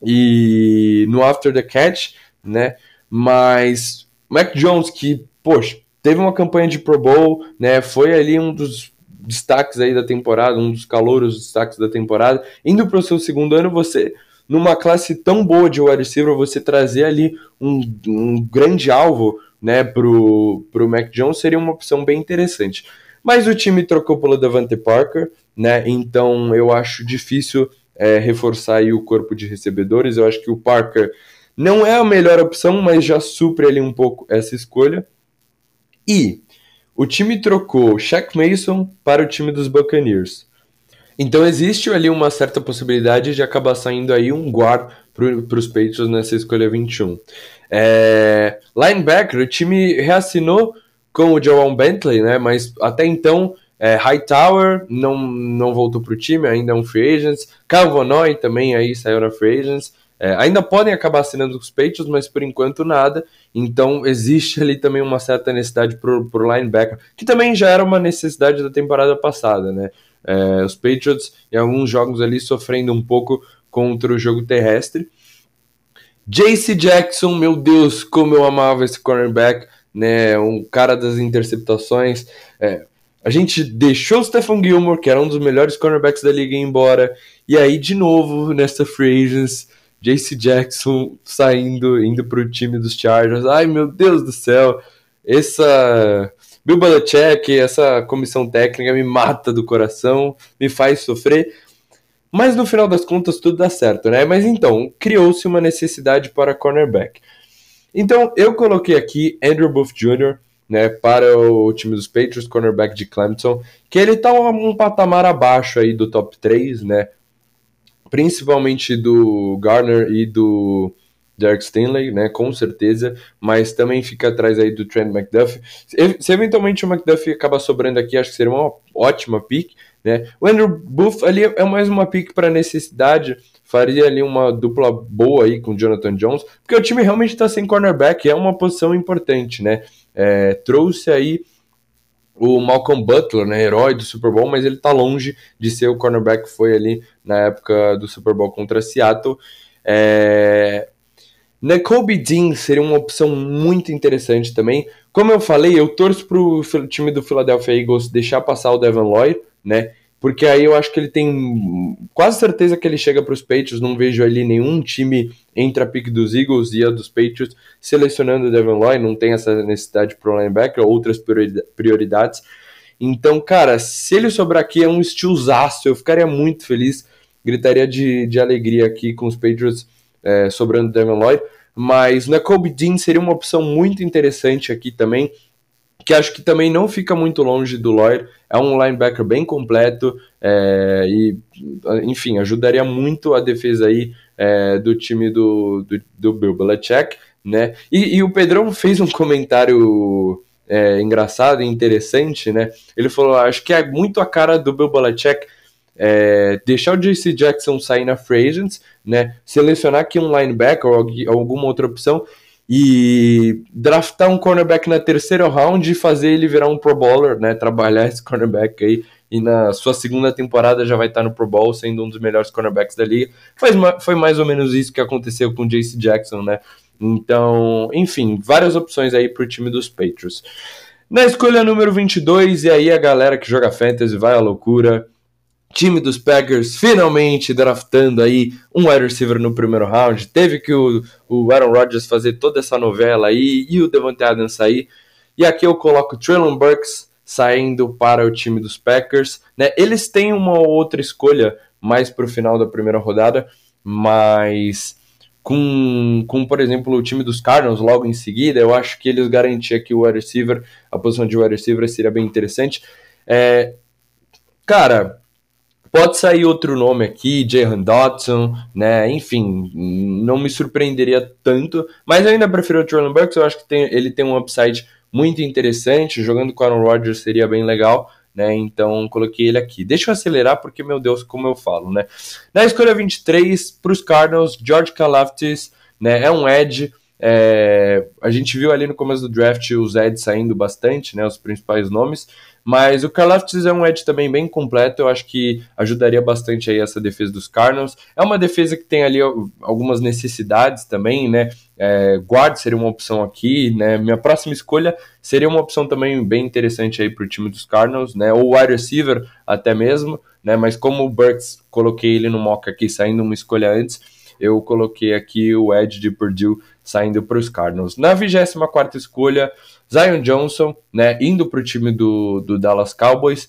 e no after the catch, né? Mas Mac Jones, que, poxa, teve uma campanha de Pro Bowl, né? Foi ali um dos destaques aí da temporada, um dos calouros destaques da temporada. Indo para o seu segundo ano, você numa classe tão boa de wide receiver, você trazer ali um, um grande alvo né, pro, pro Mac Jones seria uma opção bem interessante. Mas o time trocou pelo Devante Parker, né? Então eu acho difícil é, reforçar aí o corpo de recebedores. Eu acho que o Parker não é a melhor opção, mas já supre ali um pouco essa escolha. E o time trocou Shaq Mason para o time dos Buccaneers. Então existe ali uma certa possibilidade de acabar saindo aí um guard para os Patriots nessa escolha 21. É, linebacker, o time reassinou com o João Bentley, né? Mas até então, é, Hightower não, não voltou para o time, ainda é um free agent. Calvanoy também aí saiu na free agents. É, ainda podem acabar assinando os Patriots, mas por enquanto nada. Então existe ali também uma certa necessidade para o linebacker, que também já era uma necessidade da temporada passada, né? É, os Patriots em alguns jogos ali sofrendo um pouco contra o jogo terrestre. JC Jackson, meu Deus, como eu amava esse cornerback, né? Um cara das interceptações. É, a gente deixou o Stephen Gilmore, que era um dos melhores cornerbacks da liga, embora. E aí, de novo, nessa free agents, JC Jackson saindo, indo para o time dos Chargers. Ai, meu Deus do céu. Essa Bill Belichick, essa comissão técnica me mata do coração, me faz sofrer. Mas no final das contas tudo dá certo, né? Mas então, criou-se uma necessidade para cornerback. Então, eu coloquei aqui Andrew Booth Jr., né, para o time dos Patriots, cornerback de Clemson, que ele tá um patamar abaixo aí do top 3, né? Principalmente do Garner e do Derek Stanley, né, com certeza, mas também fica atrás aí do Trent McDuffie. Se eventualmente o McDuffie acabar sobrando aqui, acho que seria uma ótima pick, né? O Andrew Booth ali é mais uma pick para necessidade, faria ali uma dupla boa aí com o Jonathan Jones, porque o time realmente está sem cornerback, é uma posição importante, né? É, trouxe aí o Malcolm Butler, né, herói do Super Bowl, mas ele está longe de ser o cornerback que foi ali na época do Super Bowl contra Seattle. É, Kobe Dean seria uma opção muito interessante também. Como eu falei, eu torço para o time do Philadelphia Eagles deixar passar o Devon Lloyd, né? Porque aí eu acho que ele tem quase certeza que ele chega para os Patriots. Não vejo ali nenhum time entre a pick dos Eagles e a dos Patriots selecionando o Devon Lloyd. Não tem essa necessidade para o linebacker, outras prioridades. Então, cara, se ele sobrar aqui é um estilozaço. Eu ficaria muito feliz, gritaria de, de alegria aqui com os Patriots é, sobrando Devon Lloyd, mas Nakobe Dean seria uma opção muito interessante aqui também, que acho que também não fica muito longe do Lloyd, é um linebacker bem completo é, e, enfim, ajudaria muito a defesa aí é, do time do, do, do Bill Belichick, né? E, e, o Pedrão fez um comentário é, engraçado e interessante, né? Ele falou, acho que é muito a cara do Bill Belichick é, deixar o JC Jackson sair na free agents, né, selecionar aqui um linebacker ou alguma outra opção e draftar um cornerback na terceira round e fazer ele virar um Pro Bowler, né, trabalhar esse cornerback aí e na sua segunda temporada já vai estar no Pro Bowl, sendo um dos melhores cornerbacks da liga. Foi, foi mais ou menos isso que aconteceu com o JC Jackson, né? Então, enfim, várias opções aí para o time dos Patriots. Na escolha número 22, e aí a galera que joga Fantasy vai à loucura time dos Packers finalmente draftando aí um wide receiver no primeiro round. Teve que o, o Aaron Rodgers fazer toda essa novela aí e o Devante Adams sair. E aqui eu coloco o Traylon Burks saindo para o time dos Packers. Né? Eles têm uma outra escolha mais para o final da primeira rodada, mas com, com, por exemplo, o time dos Cardinals logo em seguida, eu acho que eles garantiam que o wide receiver, a posição de wide receiver seria bem interessante. É, cara, Pode sair outro nome aqui, Jahan Dodson, né? Enfim, não me surpreenderia tanto, mas eu ainda prefiro o Traylon Burks, eu acho que tem, ele tem um upside muito interessante, jogando com o Aaron Rodgers seria bem legal, né? Então coloquei ele aqui. Deixa eu acelerar porque, meu Deus, como eu falo, né? Na escolha 23, para os Cardinals, George Kalaftis, né? É um edge. É, a gente viu ali no começo do draft os Eds saindo bastante, né? Os principais nomes. Mas o Karlaftis é um edge também bem completo, eu acho que ajudaria bastante aí essa defesa dos Cardinals. É uma defesa que tem ali algumas necessidades também, né? É, guard seria uma opção aqui, né? Minha próxima escolha seria uma opção também bem interessante aí para o time dos Cardinals, né? Ou wide receiver até mesmo, né? Mas como o Burks coloquei ele no mock aqui, saindo uma escolha antes, eu coloquei aqui o Edge de Purdue saindo para os Cardinals. Na 24 escolha, Zion Johnson, né, indo para o time do, do Dallas Cowboys.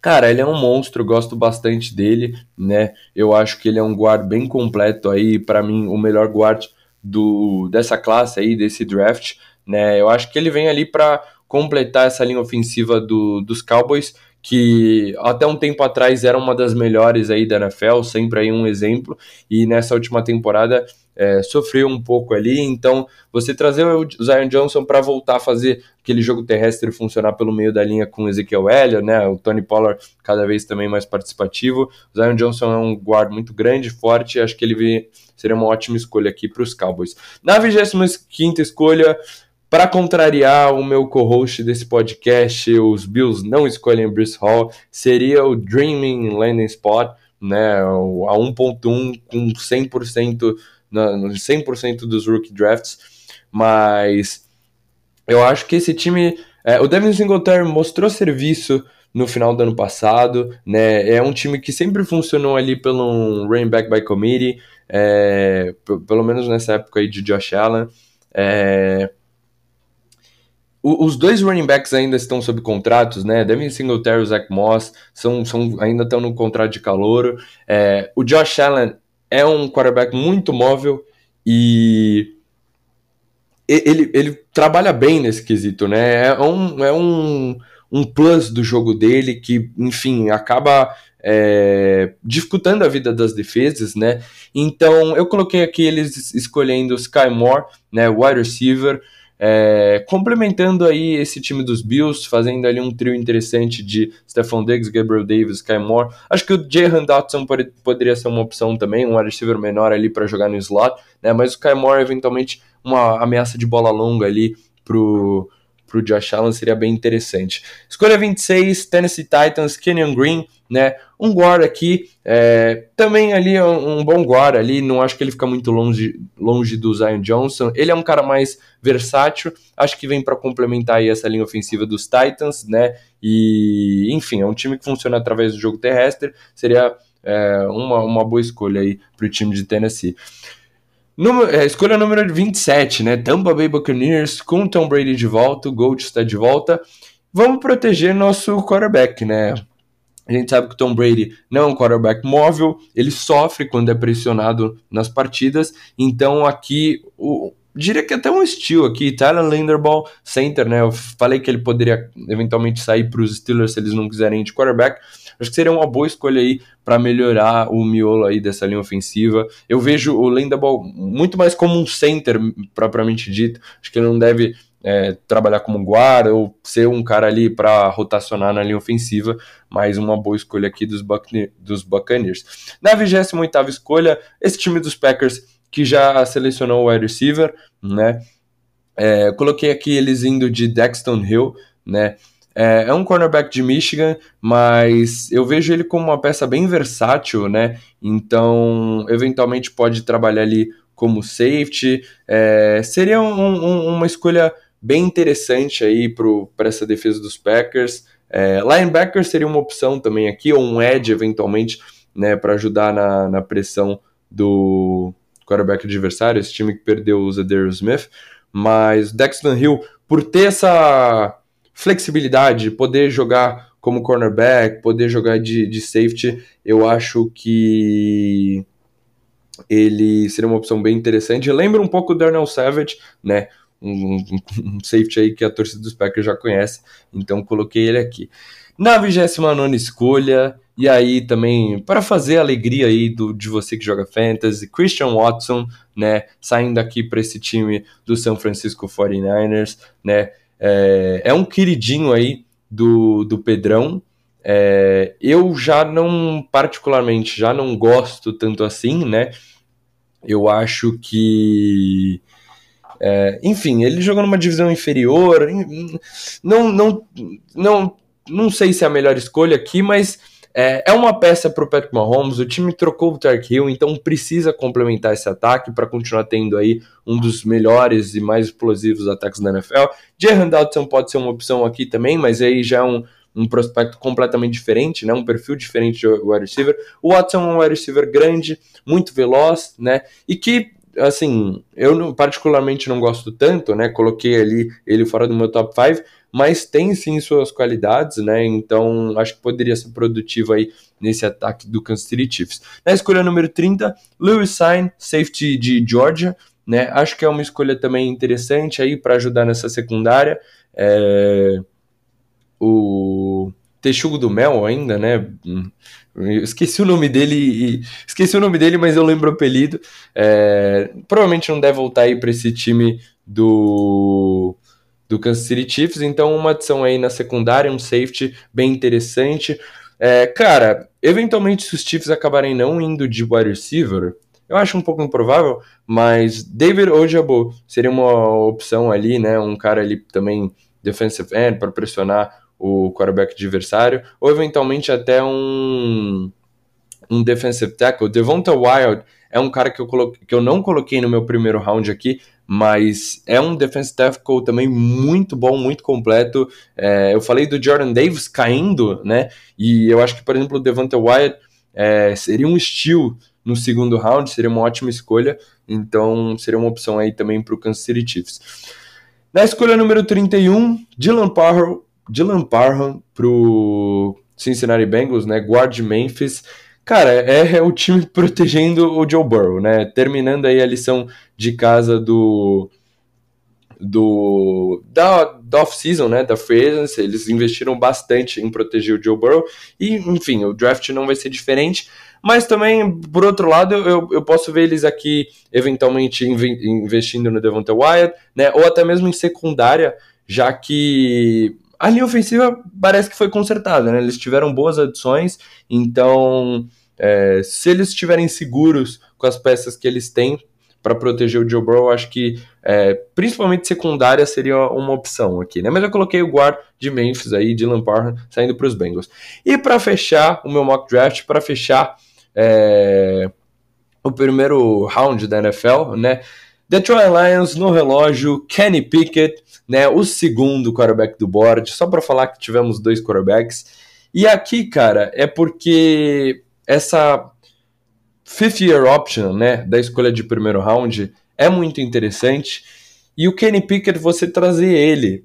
Cara, ele é um monstro, gosto bastante dele, né? Eu acho que ele é um guard bem completo aí, para mim, o melhor guard do dessa classe aí, desse draft, né? Eu acho que ele vem ali para completar essa linha ofensiva do, dos Cowboys, que até um tempo atrás era uma das melhores aí da NFL, sempre aí um exemplo, e nessa última temporada é, sofreu um pouco ali, então você trazer o Zion Johnson para voltar a fazer aquele jogo terrestre funcionar pelo meio da linha com o Ezekiel Elliott, né, o Tony Pollard cada vez também mais participativo, o Zion Johnson é um guard muito grande, forte, acho que ele seria uma ótima escolha aqui para os Cowboys. Na 25ª escolha, para contrariar o meu co-host desse podcast, os Bills não escolhem Bruce Hall, seria o Dreaming Landing Spot, né, a 1.1 com 100% na, 100% dos rookie drafts, mas eu acho que esse time, é, o Devin Singletary mostrou serviço no final do ano passado, né? É um time que sempre funcionou ali pelo running back by committee, é, pelo menos nessa época aí de Josh Allen. É, os dois running backs ainda estão sob contratos, né? Devin Singletary e Zach Moss são, são, ainda estão no contrato de calor. É, o Josh Allen é um quarterback muito móvel e ele, ele trabalha bem nesse quesito, né? É um, é um, um plus do jogo dele que, enfim, acaba é, dificultando a vida das defesas, né? Então eu coloquei aqui eles escolhendo Sky Moore, né? Wide receiver. É, complementando aí esse time dos Bills, fazendo ali um trio interessante de Stephon Diggs, Gabriel Davis, Kai Moore. Acho que o Jahan Dotson pode, poderia ser uma opção também, um receiver menor ali para jogar no slot, né? Mas o Kai Moore, eventualmente, uma ameaça de bola longa ali pro, pro Josh Allen seria bem interessante. Escolha 26, Tennessee Titans, Kenyon Green, né? Um guarda aqui, é, também ali é um, um, bom guarda ali, não acho que ele fica muito longe, longe do Zion Johnson. Ele é um cara mais versátil, acho que vem para complementar aí essa linha ofensiva dos Titans, né? E, enfim, é um time que funciona através do jogo terrestre, seria é, uma, uma boa escolha aí para o time de Tennessee. Número, é, escolha número 27, né? Tampa Bay Buccaneers com Tom Brady de volta, o Gold está de volta. Vamos proteger nosso quarterback, né? A gente sabe que o Tom Brady não é um quarterback móvel, ele sofre quando é pressionado nas partidas, então aqui o, diria que até um estilo aqui, Tyler Linderbaum, center, né? Eu falei que ele poderia eventualmente sair para os Steelers se eles não quiserem de quarterback. Acho que seria uma boa escolha aí para melhorar o miolo aí dessa linha ofensiva. Eu vejo o Linderbaum muito mais como um center propriamente dito. Acho que ele não deve é, trabalhar como guarda ou ser um cara ali para rotacionar na linha ofensiva, mas uma boa escolha aqui dos, dos Buccaneers. Na 28 escolha, esse time dos Packers que já selecionou o wide receiver, né? É, coloquei aqui eles indo de Dexton Hill, né? É, é, um cornerback de Michigan, mas eu vejo ele como uma peça bem versátil, né? Então, eventualmente pode trabalhar ali como safety. É, seria um, um, uma escolha bem interessante aí para essa defesa dos Packers. É, linebacker seria uma opção também aqui, ou um edge eventualmente, né, para ajudar na, na pressão do quarterback adversário, esse time que perdeu o Zadarius Smith. Mas Dexter Hill, por ter essa flexibilidade, poder jogar como cornerback, poder jogar de, de safety, eu acho que ele seria uma opção bem interessante. Lembra um pouco o Darnell Savage, né? um, um, safety aí que a torcida dos Packers já conhece, então coloquei ele aqui. Na 29 escolha, e aí também para fazer a alegria aí do, de você que joga Fantasy, Christian Watson, né, saindo aqui para esse time do San Francisco 49ers, né, é, é um queridinho aí do, do Pedrão. É, eu já não, particularmente, já não gosto tanto assim, né? Eu acho que. É, enfim, ele jogou numa divisão inferior. Não, não, não, não sei se é a melhor escolha aqui, mas é, é uma peça para o Patrick Mahomes. O time trocou o Tark Hill, então precisa complementar esse ataque para continuar tendo aí um dos melhores e mais explosivos ataques da NFL. Jahan Dodson pode ser uma opção aqui também, mas aí já é um um prospecto completamente diferente, né? Um perfil diferente de wide receiver. O Watson é um wide receiver grande, muito veloz, né? E que assim, eu não, particularmente não gosto tanto, né? Coloquei ali ele fora do meu top 5, mas tem sim suas qualidades, né? Então acho que poderia ser produtivo aí nesse ataque do Kansas City Chiefs. Na escolha número 30, Lewis Sign, safety de Georgia, né? Acho que é uma escolha também interessante aí para ajudar nessa secundária. É o Texugo do Mel ainda, né? Eu esqueci o nome dele e, esqueci o nome dele, mas eu lembro o apelido. É, provavelmente não deve voltar aí para esse time do do Kansas City Chiefs, então uma adição aí na secundária, um safety bem interessante. É, cara, eventualmente se os Chiefs acabarem não indo de wide receiver, eu acho um pouco improvável, mas David Ojabo seria uma opção ali, né? Um cara ali também defensive end para pressionar o quarterback adversário, ou eventualmente até um, um defensive tackle. Devonta Wild é um cara que eu, coloquei, que eu não coloquei no meu primeiro round aqui, mas é um defensive tackle também muito bom, muito completo. É, eu falei do Jordan Davis caindo, né? E eu acho que, por exemplo, o Devonta Wyatt é, seria um estilo no segundo round, seria uma ótima escolha. Então, seria uma opção aí também para o Kansas City Chiefs. Na escolha número 31, Dylan Parham, Dylan Parham pro Cincinnati Bengals, né? Guard Memphis. Cara, é, é, o time protegendo o Joe Burrow, né? Terminando aí a lição de casa do do da, da off-season, né, da free agency, eles investiram bastante em proteger o Joe Burrow e, enfim, o draft não vai ser diferente, mas também, por outro lado, eu, eu posso ver eles aqui eventualmente investindo no Devonta Wyatt, né, ou até mesmo em secundária, já que a linha ofensiva parece que foi consertada, né? Eles tiveram boas adições, então é, se eles estiverem seguros com as peças que eles têm para proteger o Joe Burrow, acho que é, principalmente secundária seria uma opção aqui, né? Mas eu coloquei o guard de Memphis aí, Dylan Parham, saindo para os Bengals. E para fechar o meu mock draft, para fechar é, o primeiro round da NFL, né? Detroit Lions no relógio, Kenny Pickett, né, o segundo quarterback do board, só para falar que tivemos dois quarterbacks. E aqui, cara, é porque essa fifth year option, né, da escolha de primeiro round é muito interessante. E o Kenny Pickett, você trazer ele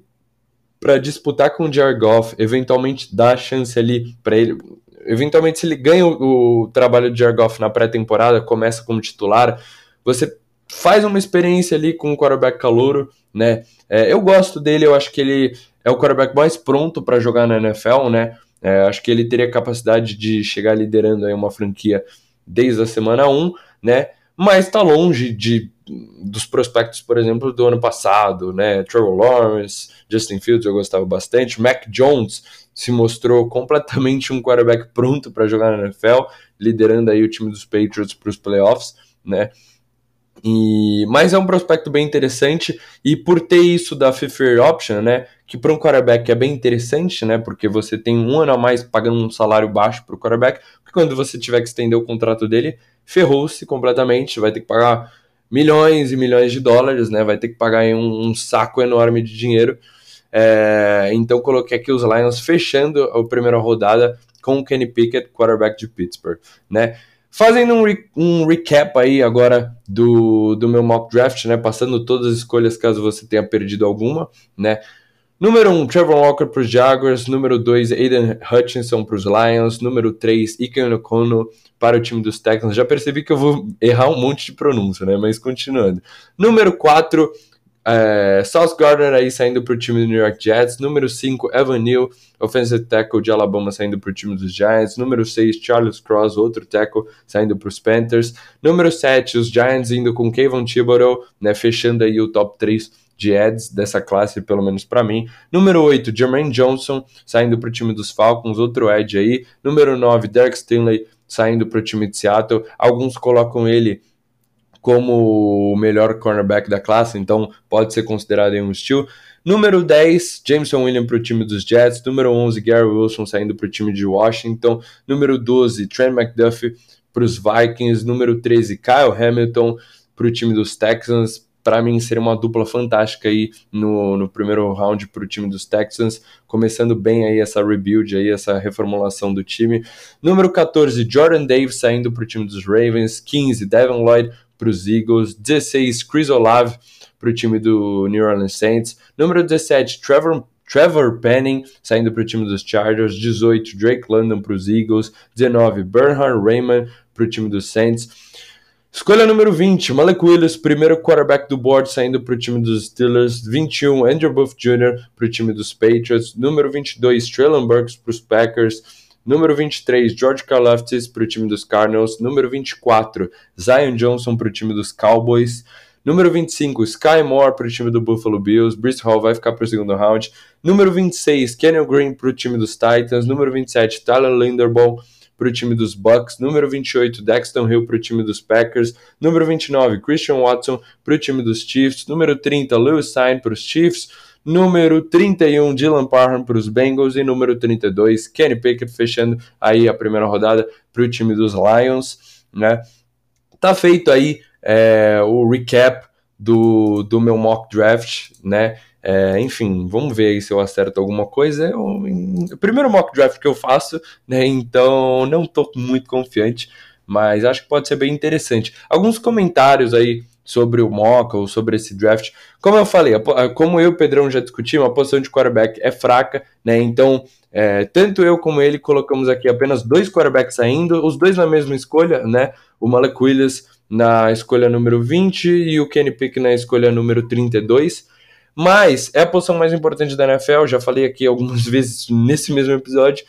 para disputar com o Jared Goff, eventualmente dar chance ali para ele. Eventualmente, se ele ganha o, o trabalho de Jared Goff na pré-temporada, começa como titular, você faz uma experiência ali com o quarterback calouro, né? É, eu gosto dele, eu acho que ele é o quarterback mais pronto para jogar na NFL, né? É, acho que ele teria capacidade de chegar liderando aí uma franquia desde a semana 1, né? Mas está longe de dos prospectos, por exemplo, do ano passado, né? Trevor Lawrence, Justin Fields eu gostava bastante, Mac Jones se mostrou completamente um quarterback pronto para jogar na NFL, liderando aí o time dos Patriots para os playoffs, né? E, mas é um prospecto bem interessante e por ter isso da fifth option, né, que para um quarterback é bem interessante, né, porque você tem um ano a mais pagando um salário baixo para o quarterback, porque quando você tiver que estender o contrato dele, ferrou-se completamente, vai ter que pagar milhões e milhões de dólares, né, vai ter que pagar um, um saco enorme de dinheiro. É, então coloquei aqui os Lions fechando a primeira rodada com o Kenny Pickett, quarterback de Pittsburgh, né. Fazendo um, re um, recap aí agora do, do meu mock draft, né? Passando todas as escolhas caso você tenha perdido alguma, né? Número 1, um, Trevor Walker para os Jaguars. Número 2, Aiden Hutchinson para os Lions. Número 3, Ike Okono para o time dos Texans. Já percebi que eu vou errar um monte de pronúncia, né? Mas continuando. Número 4, é, Sauce Gardner aí saindo para o time do New York Jets. Número 5, Evan Neal, offensive tackle de Alabama, saindo para o time dos Giants. Número 6, Charles Cross, outro tackle, saindo para os Panthers. Número 7, os Giants indo com Kayvon Thibodeau, né, fechando aí o top 3 de ads dessa classe, pelo menos para mim. Número 8, Jermaine Johnson, saindo para o time dos Falcons, outro edge aí. Número 9, Derek Stinley, saindo para o time de Seattle. Alguns colocam ele como o melhor cornerback da classe, então pode ser considerado um estilo. Número 10, Jameson Williams para o time dos Jets. Número 11, Gary Wilson saindo para o time de Washington. Número 12, Trent McDuffie para os Vikings. Número 13, Kyle Hamilton para o time dos Texans. Para mim, seria uma dupla fantástica aí no, no primeiro round para o time dos Texans, começando bem aí essa rebuild, aí, essa reformulação do time. Número 14, Jordan Davis saindo para o time dos Ravens. 15, Devin Lloyd para os Eagles. 16, Chris Olave para o time do New Orleans Saints. Número 17, Trevor, Trevor Penning saindo para o time dos Chargers. 18, Drake London para os Eagles. 19, Bernhard Raymond para o time dos Saints. Escolha número 20, Malik Willis, primeiro quarterback do board, saindo para o time dos Steelers. 21, Andrew Buff Jr. para o time dos Patriots. Número 22, Traylon Burks para os Packers. Número 23, George Karlaftis para o time dos Cardinals. Número 24, Zion Johnson para o time dos Cowboys. Número 25, Sky Moore para o time do Buffalo Bills. Brice Hall vai ficar para o segundo round. Número 26, Kenyon Green para o time dos Titans. Número 27, Tyler Linderbaum para o time dos Bucks. Número 28, Dexton Hill para o time dos Packers. Número 29, Christian Watson para o time dos Chiefs. Número 30, Lewis Stein para os Chiefs. Número 31, Dylan Parham para os Bengals. E número 32, Kenny Pickett fechando aí a primeira rodada para o time dos Lions. Né? Tá feito aí é, o recap do, do meu mock draft, né? É, enfim, vamos ver aí se eu acerto alguma coisa. É o, primeiro mock draft que eu faço, né? Então não estou muito confiante, mas acho que pode ser bem interessante. Alguns comentários aí sobre o mock ou sobre esse draft. Como eu falei, como eu e o Pedrão já discutimos, a posição de quarterback é fraca, né? Então, é, tanto eu como ele colocamos aqui apenas dois quarterbacks saindo, os dois na mesma escolha, né? O Malek Williams na escolha número 20 e o Kenny Pick na escolha número 32. Mas é a posição mais importante da NFL, já falei aqui algumas vezes nesse mesmo episódio.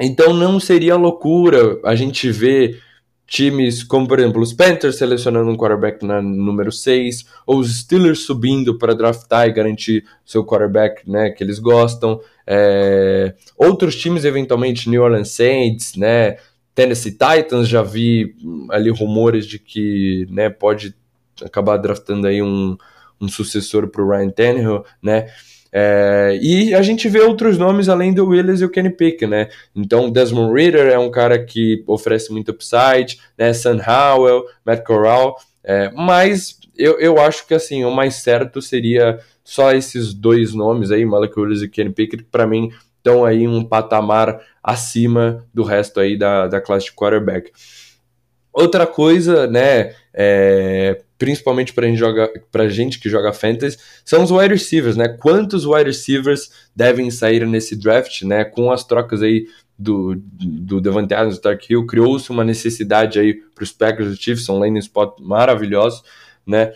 Então não seria loucura a gente ver times como, por exemplo, os Panthers selecionando um quarterback na número 6, ou os Steelers subindo para draftar e garantir seu quarterback né, que eles gostam. É... Outros times, eventualmente, New Orleans Saints, né, Tennessee Titans, já vi ali rumores de que né, pode acabar draftando aí um, um sucessor para o Ryan Tannehill, né? É, e a gente vê outros nomes além do Willis e o Kenny Pick, né? Então, Desmond Reader é um cara que oferece muito upside, né? Sam Howell, Matt Corral, é, mas eu, eu acho que assim, o mais certo seria só esses dois nomes aí, Malik Willis e Kenny Pickett, para mim estão aí um patamar acima do resto aí da, da classe de quarterback. Outra coisa, né, é, principalmente para joga, gente que joga fantasy, são os wide receivers, né? Quantos wide receivers devem sair nesse draft, né? Com as trocas aí do, do Devante Adams, do Tark Hill, criou-se uma necessidade aí para os Packers do Chiefs, são landing spot maravilhosos, né?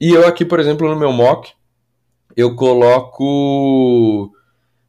E eu aqui, por exemplo, no meu mock, eu coloco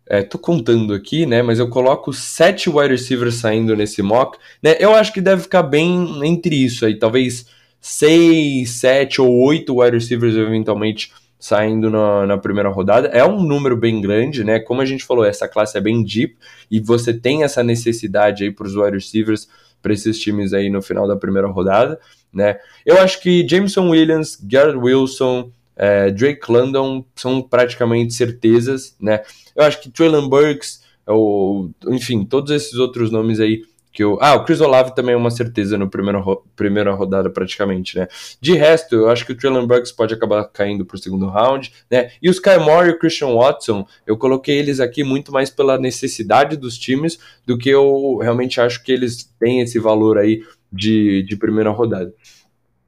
é, tô contando aqui, né? Mas eu coloco sete wide receivers saindo nesse mock, né? Eu acho que deve ficar bem entre isso aí, talvez seis, sete ou oito wide receivers eventualmente saindo na, na, primeira rodada. É um número bem grande, né? Como a gente falou, essa classe é bem deep e você tem essa necessidade aí para os wide receivers para esses times aí no final da primeira rodada, né? Eu acho que Jameson Williams, Garrett Wilson, é, Drake London são praticamente certezas, né? Eu acho que Traylon Burks, ou, enfim, todos esses outros nomes aí que eu... Ah, o Chris Olave também é uma certeza no primeiro primeira rodada praticamente, né? De resto, eu acho que o Traylon Burks pode acabar caindo para o segundo round, né? E os Sky Moore e o Christian Watson, eu coloquei eles aqui muito mais pela necessidade dos times do que eu realmente acho que eles têm esse valor aí de, de primeira rodada.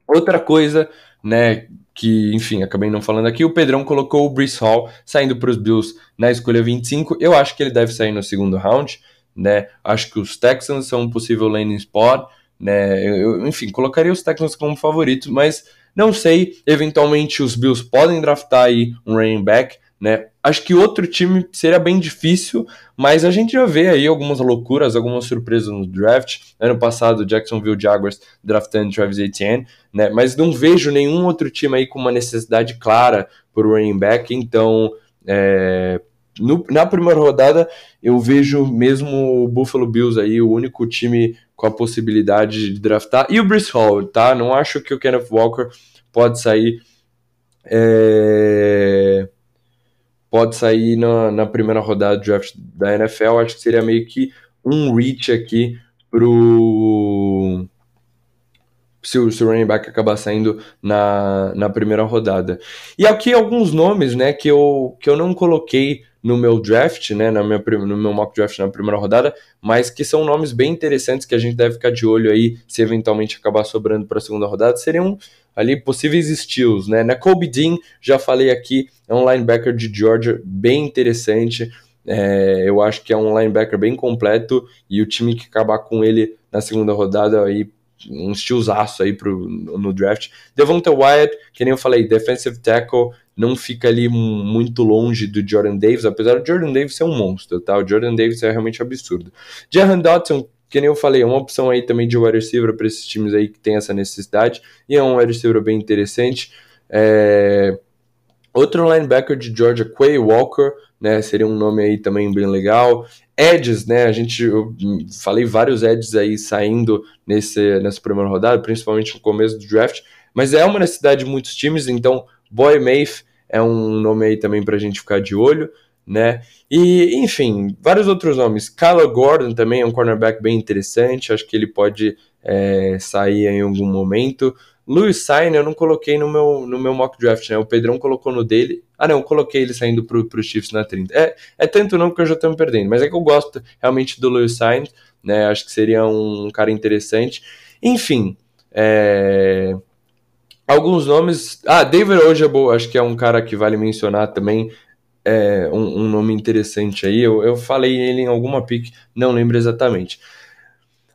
Outra coisa, né, que, enfim, acabei não falando aqui, o Pedrão colocou o Brice Hall saindo para os Bills na escolha 25. Eu acho que ele deve sair no segundo round, né? Acho que os Texans são um possível landing spot, né? Eu, enfim, colocaria os Texans como favorito, mas não sei. Eventualmente os Bills podem draftar aí um running back, né? Acho que outro time seria bem difícil, mas a gente já vê aí algumas loucuras, algumas surpresas no draft. Ano passado, Jacksonville Jaguars draftando Travis Etienne, né? Mas não vejo nenhum outro time aí com uma necessidade clara por running back, então é, no, na primeira rodada eu vejo mesmo o Buffalo Bills aí, o único time com a possibilidade de draftar, e o Brice Hall, tá? Não acho que o Kenneth Walker pode sair. É pode sair na, na primeira rodada do draft da NFL. Acho que seria meio que um reach aqui pro. Se o, se o running back acabar saindo na, na primeira rodada. E aqui alguns nomes né, que, eu, que eu não coloquei no meu draft, né, na minha, no meu mock draft na primeira rodada, mas que são nomes bem interessantes que a gente deve ficar de olho aí se eventualmente acabar sobrando para a segunda rodada. Seriam ali possíveis steals, né? Na Kobe Dean, já falei aqui, é um linebacker de Georgia bem interessante. É, eu acho que é um linebacker bem completo e o time que acabar com ele na segunda rodada aí um stealzaço aí pro, no draft. Devonta Wyatt, que nem eu falei, defensive tackle, não fica ali muito longe do Jordan Davis, apesar do Jordan Davis ser um monstro, tá? O Jordan Davis é realmente absurdo. Jahan Dotson, que nem eu falei, é uma opção aí também de wide receiver para esses times aí que tem essa necessidade, e é um wide receiver bem interessante. É... Outro linebacker de Georgia, Quay Walker, né, seria um nome aí também bem legal. Edges, né, a gente, eu falei vários edges aí saindo nesse, nessa primeira rodada, principalmente no começo do draft, mas é uma necessidade de muitos times, então Boy Mafe é um nome aí também para a gente ficar de olho né? E, enfim, vários outros nomes. Kyler Gordon também é um cornerback bem interessante, acho que ele pode é, sair em algum momento. Louis Sain eu não coloquei no meu, no meu mock draft, né? O Pedrão colocou no dele. Ah, não, eu coloquei ele saindo pro, pro Chiefs na 30. É, é tanto não que eu já estou me perdendo, mas é que eu gosto realmente do Louis Sain, né? Acho que seria um cara interessante. Enfim, é... alguns nomes. Ah, David Ojabo, acho que é um cara que vale mencionar também é, um, um, nome interessante aí. Eu, eu falei ele em alguma pick, não lembro exatamente.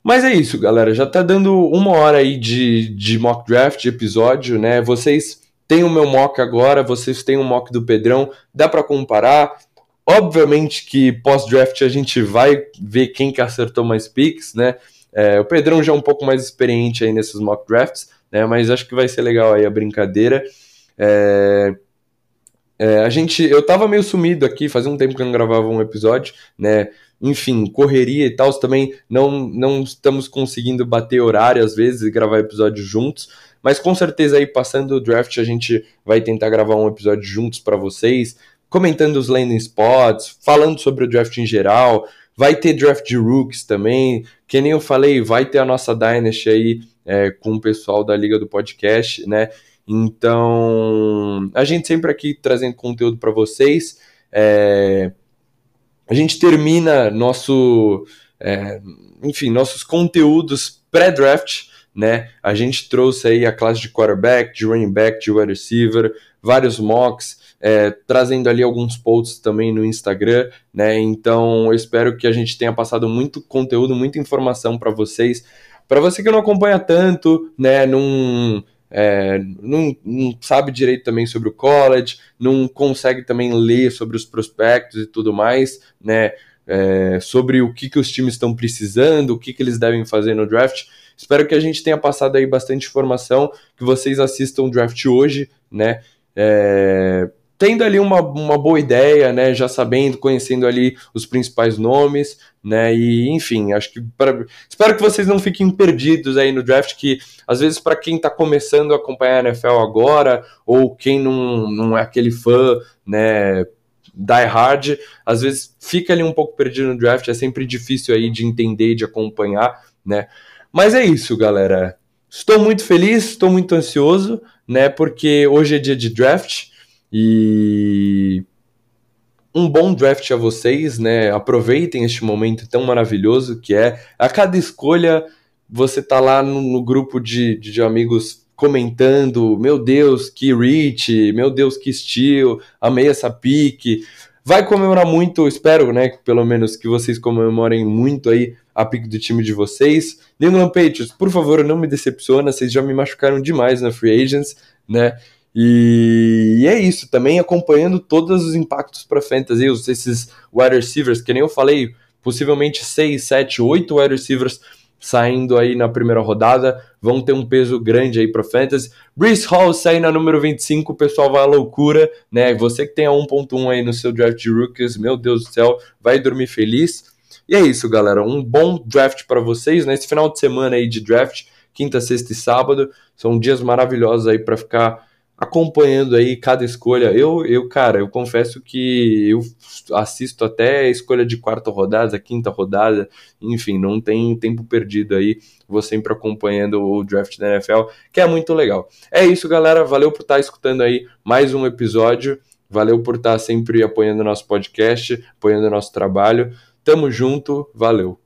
Mas é isso, galera. Já tá dando uma hora aí de, de mock draft, de episódio, né? Vocês têm o meu mock agora, vocês têm o mock do Pedrão, dá para comparar. Obviamente que pós-draft a gente vai ver quem que acertou mais picks, né? É, o Pedrão já é um pouco mais experiente aí nesses mock drafts, né? Mas acho que vai ser legal aí a brincadeira. É, é, a gente, eu tava meio sumido aqui, fazia um tempo que eu não gravava um episódio, né? Enfim, correria e tal, também não, não estamos conseguindo bater horário às vezes e gravar episódios juntos, mas com certeza aí passando o draft a gente vai tentar gravar um episódio juntos para vocês, comentando os landing spots, falando sobre o draft em geral, vai ter draft de rookies também, que nem eu falei, vai ter a nossa Dynasty aí é, com o pessoal da Liga do Podcast, né? Então, a gente sempre aqui trazendo conteúdo para vocês. É, a gente termina nosso, é, enfim, nossos conteúdos pré-draft, né? A gente trouxe aí a classe de quarterback, de running back, de wide receiver, vários mocks, é, trazendo ali alguns posts também no Instagram, né? Então, eu espero que a gente tenha passado muito conteúdo, muita informação para vocês. Para você que não acompanha tanto, né? Num é, não, não, sabe direito também sobre o college, não consegue também ler sobre os prospectos e tudo mais, né? É, sobre o que, que os times estão precisando, o que, que eles devem fazer no draft. Espero que a gente tenha passado aí bastante informação, que vocês assistam o draft hoje, né? É, tendo ali uma, uma boa ideia, né, já sabendo, conhecendo ali os principais nomes, né, e enfim, acho que pra, espero que vocês não fiquem perdidos aí no draft, que às vezes para quem está começando a acompanhar a NFL agora, ou quem não, não é aquele fã, né, die hard, às vezes fica ali um pouco perdido no draft, é sempre difícil aí de entender, de acompanhar, né, mas é isso, galera, estou muito feliz, estou muito ansioso, né, porque hoje é dia de draft, e um bom draft a vocês, né? Aproveitem este momento tão maravilhoso que é. A cada escolha, você tá lá no, no grupo de, de, amigos comentando: Meu Deus, que reach, meu Deus, que estilo, amei essa pique. Vai comemorar muito, espero, né? Pelo menos que vocês comemorem muito aí a pique do time de vocês. England Patriots, por favor, não me decepciona, vocês já me machucaram demais na Free Agents, né? E, e é isso, também acompanhando todos os impactos para fantasy, esses wide receivers, que nem eu falei, possivelmente 6, 7, 8 wide receivers saindo aí na primeira rodada, vão ter um peso grande aí para fantasy. Brees Hall sai na número 25, o pessoal vai à loucura, né? Você que tem a 1.1 aí no seu draft de rookies, meu Deus do céu, vai dormir feliz. E é isso, galera, um bom draft para vocês, né? Esse final de semana aí de draft, quinta, sexta e sábado, são dias maravilhosos aí para ficar acompanhando aí cada escolha. Eu, eu, cara, eu confesso que eu assisto até a escolha de quarta rodada, quinta rodada, enfim, não tem tempo perdido aí, vou sempre acompanhando o draft da NFL, que é muito legal. É isso, galera, valeu por estar escutando aí mais um episódio, valeu por estar sempre apoiando nosso podcast, apoiando nosso trabalho. Tamo junto, valeu.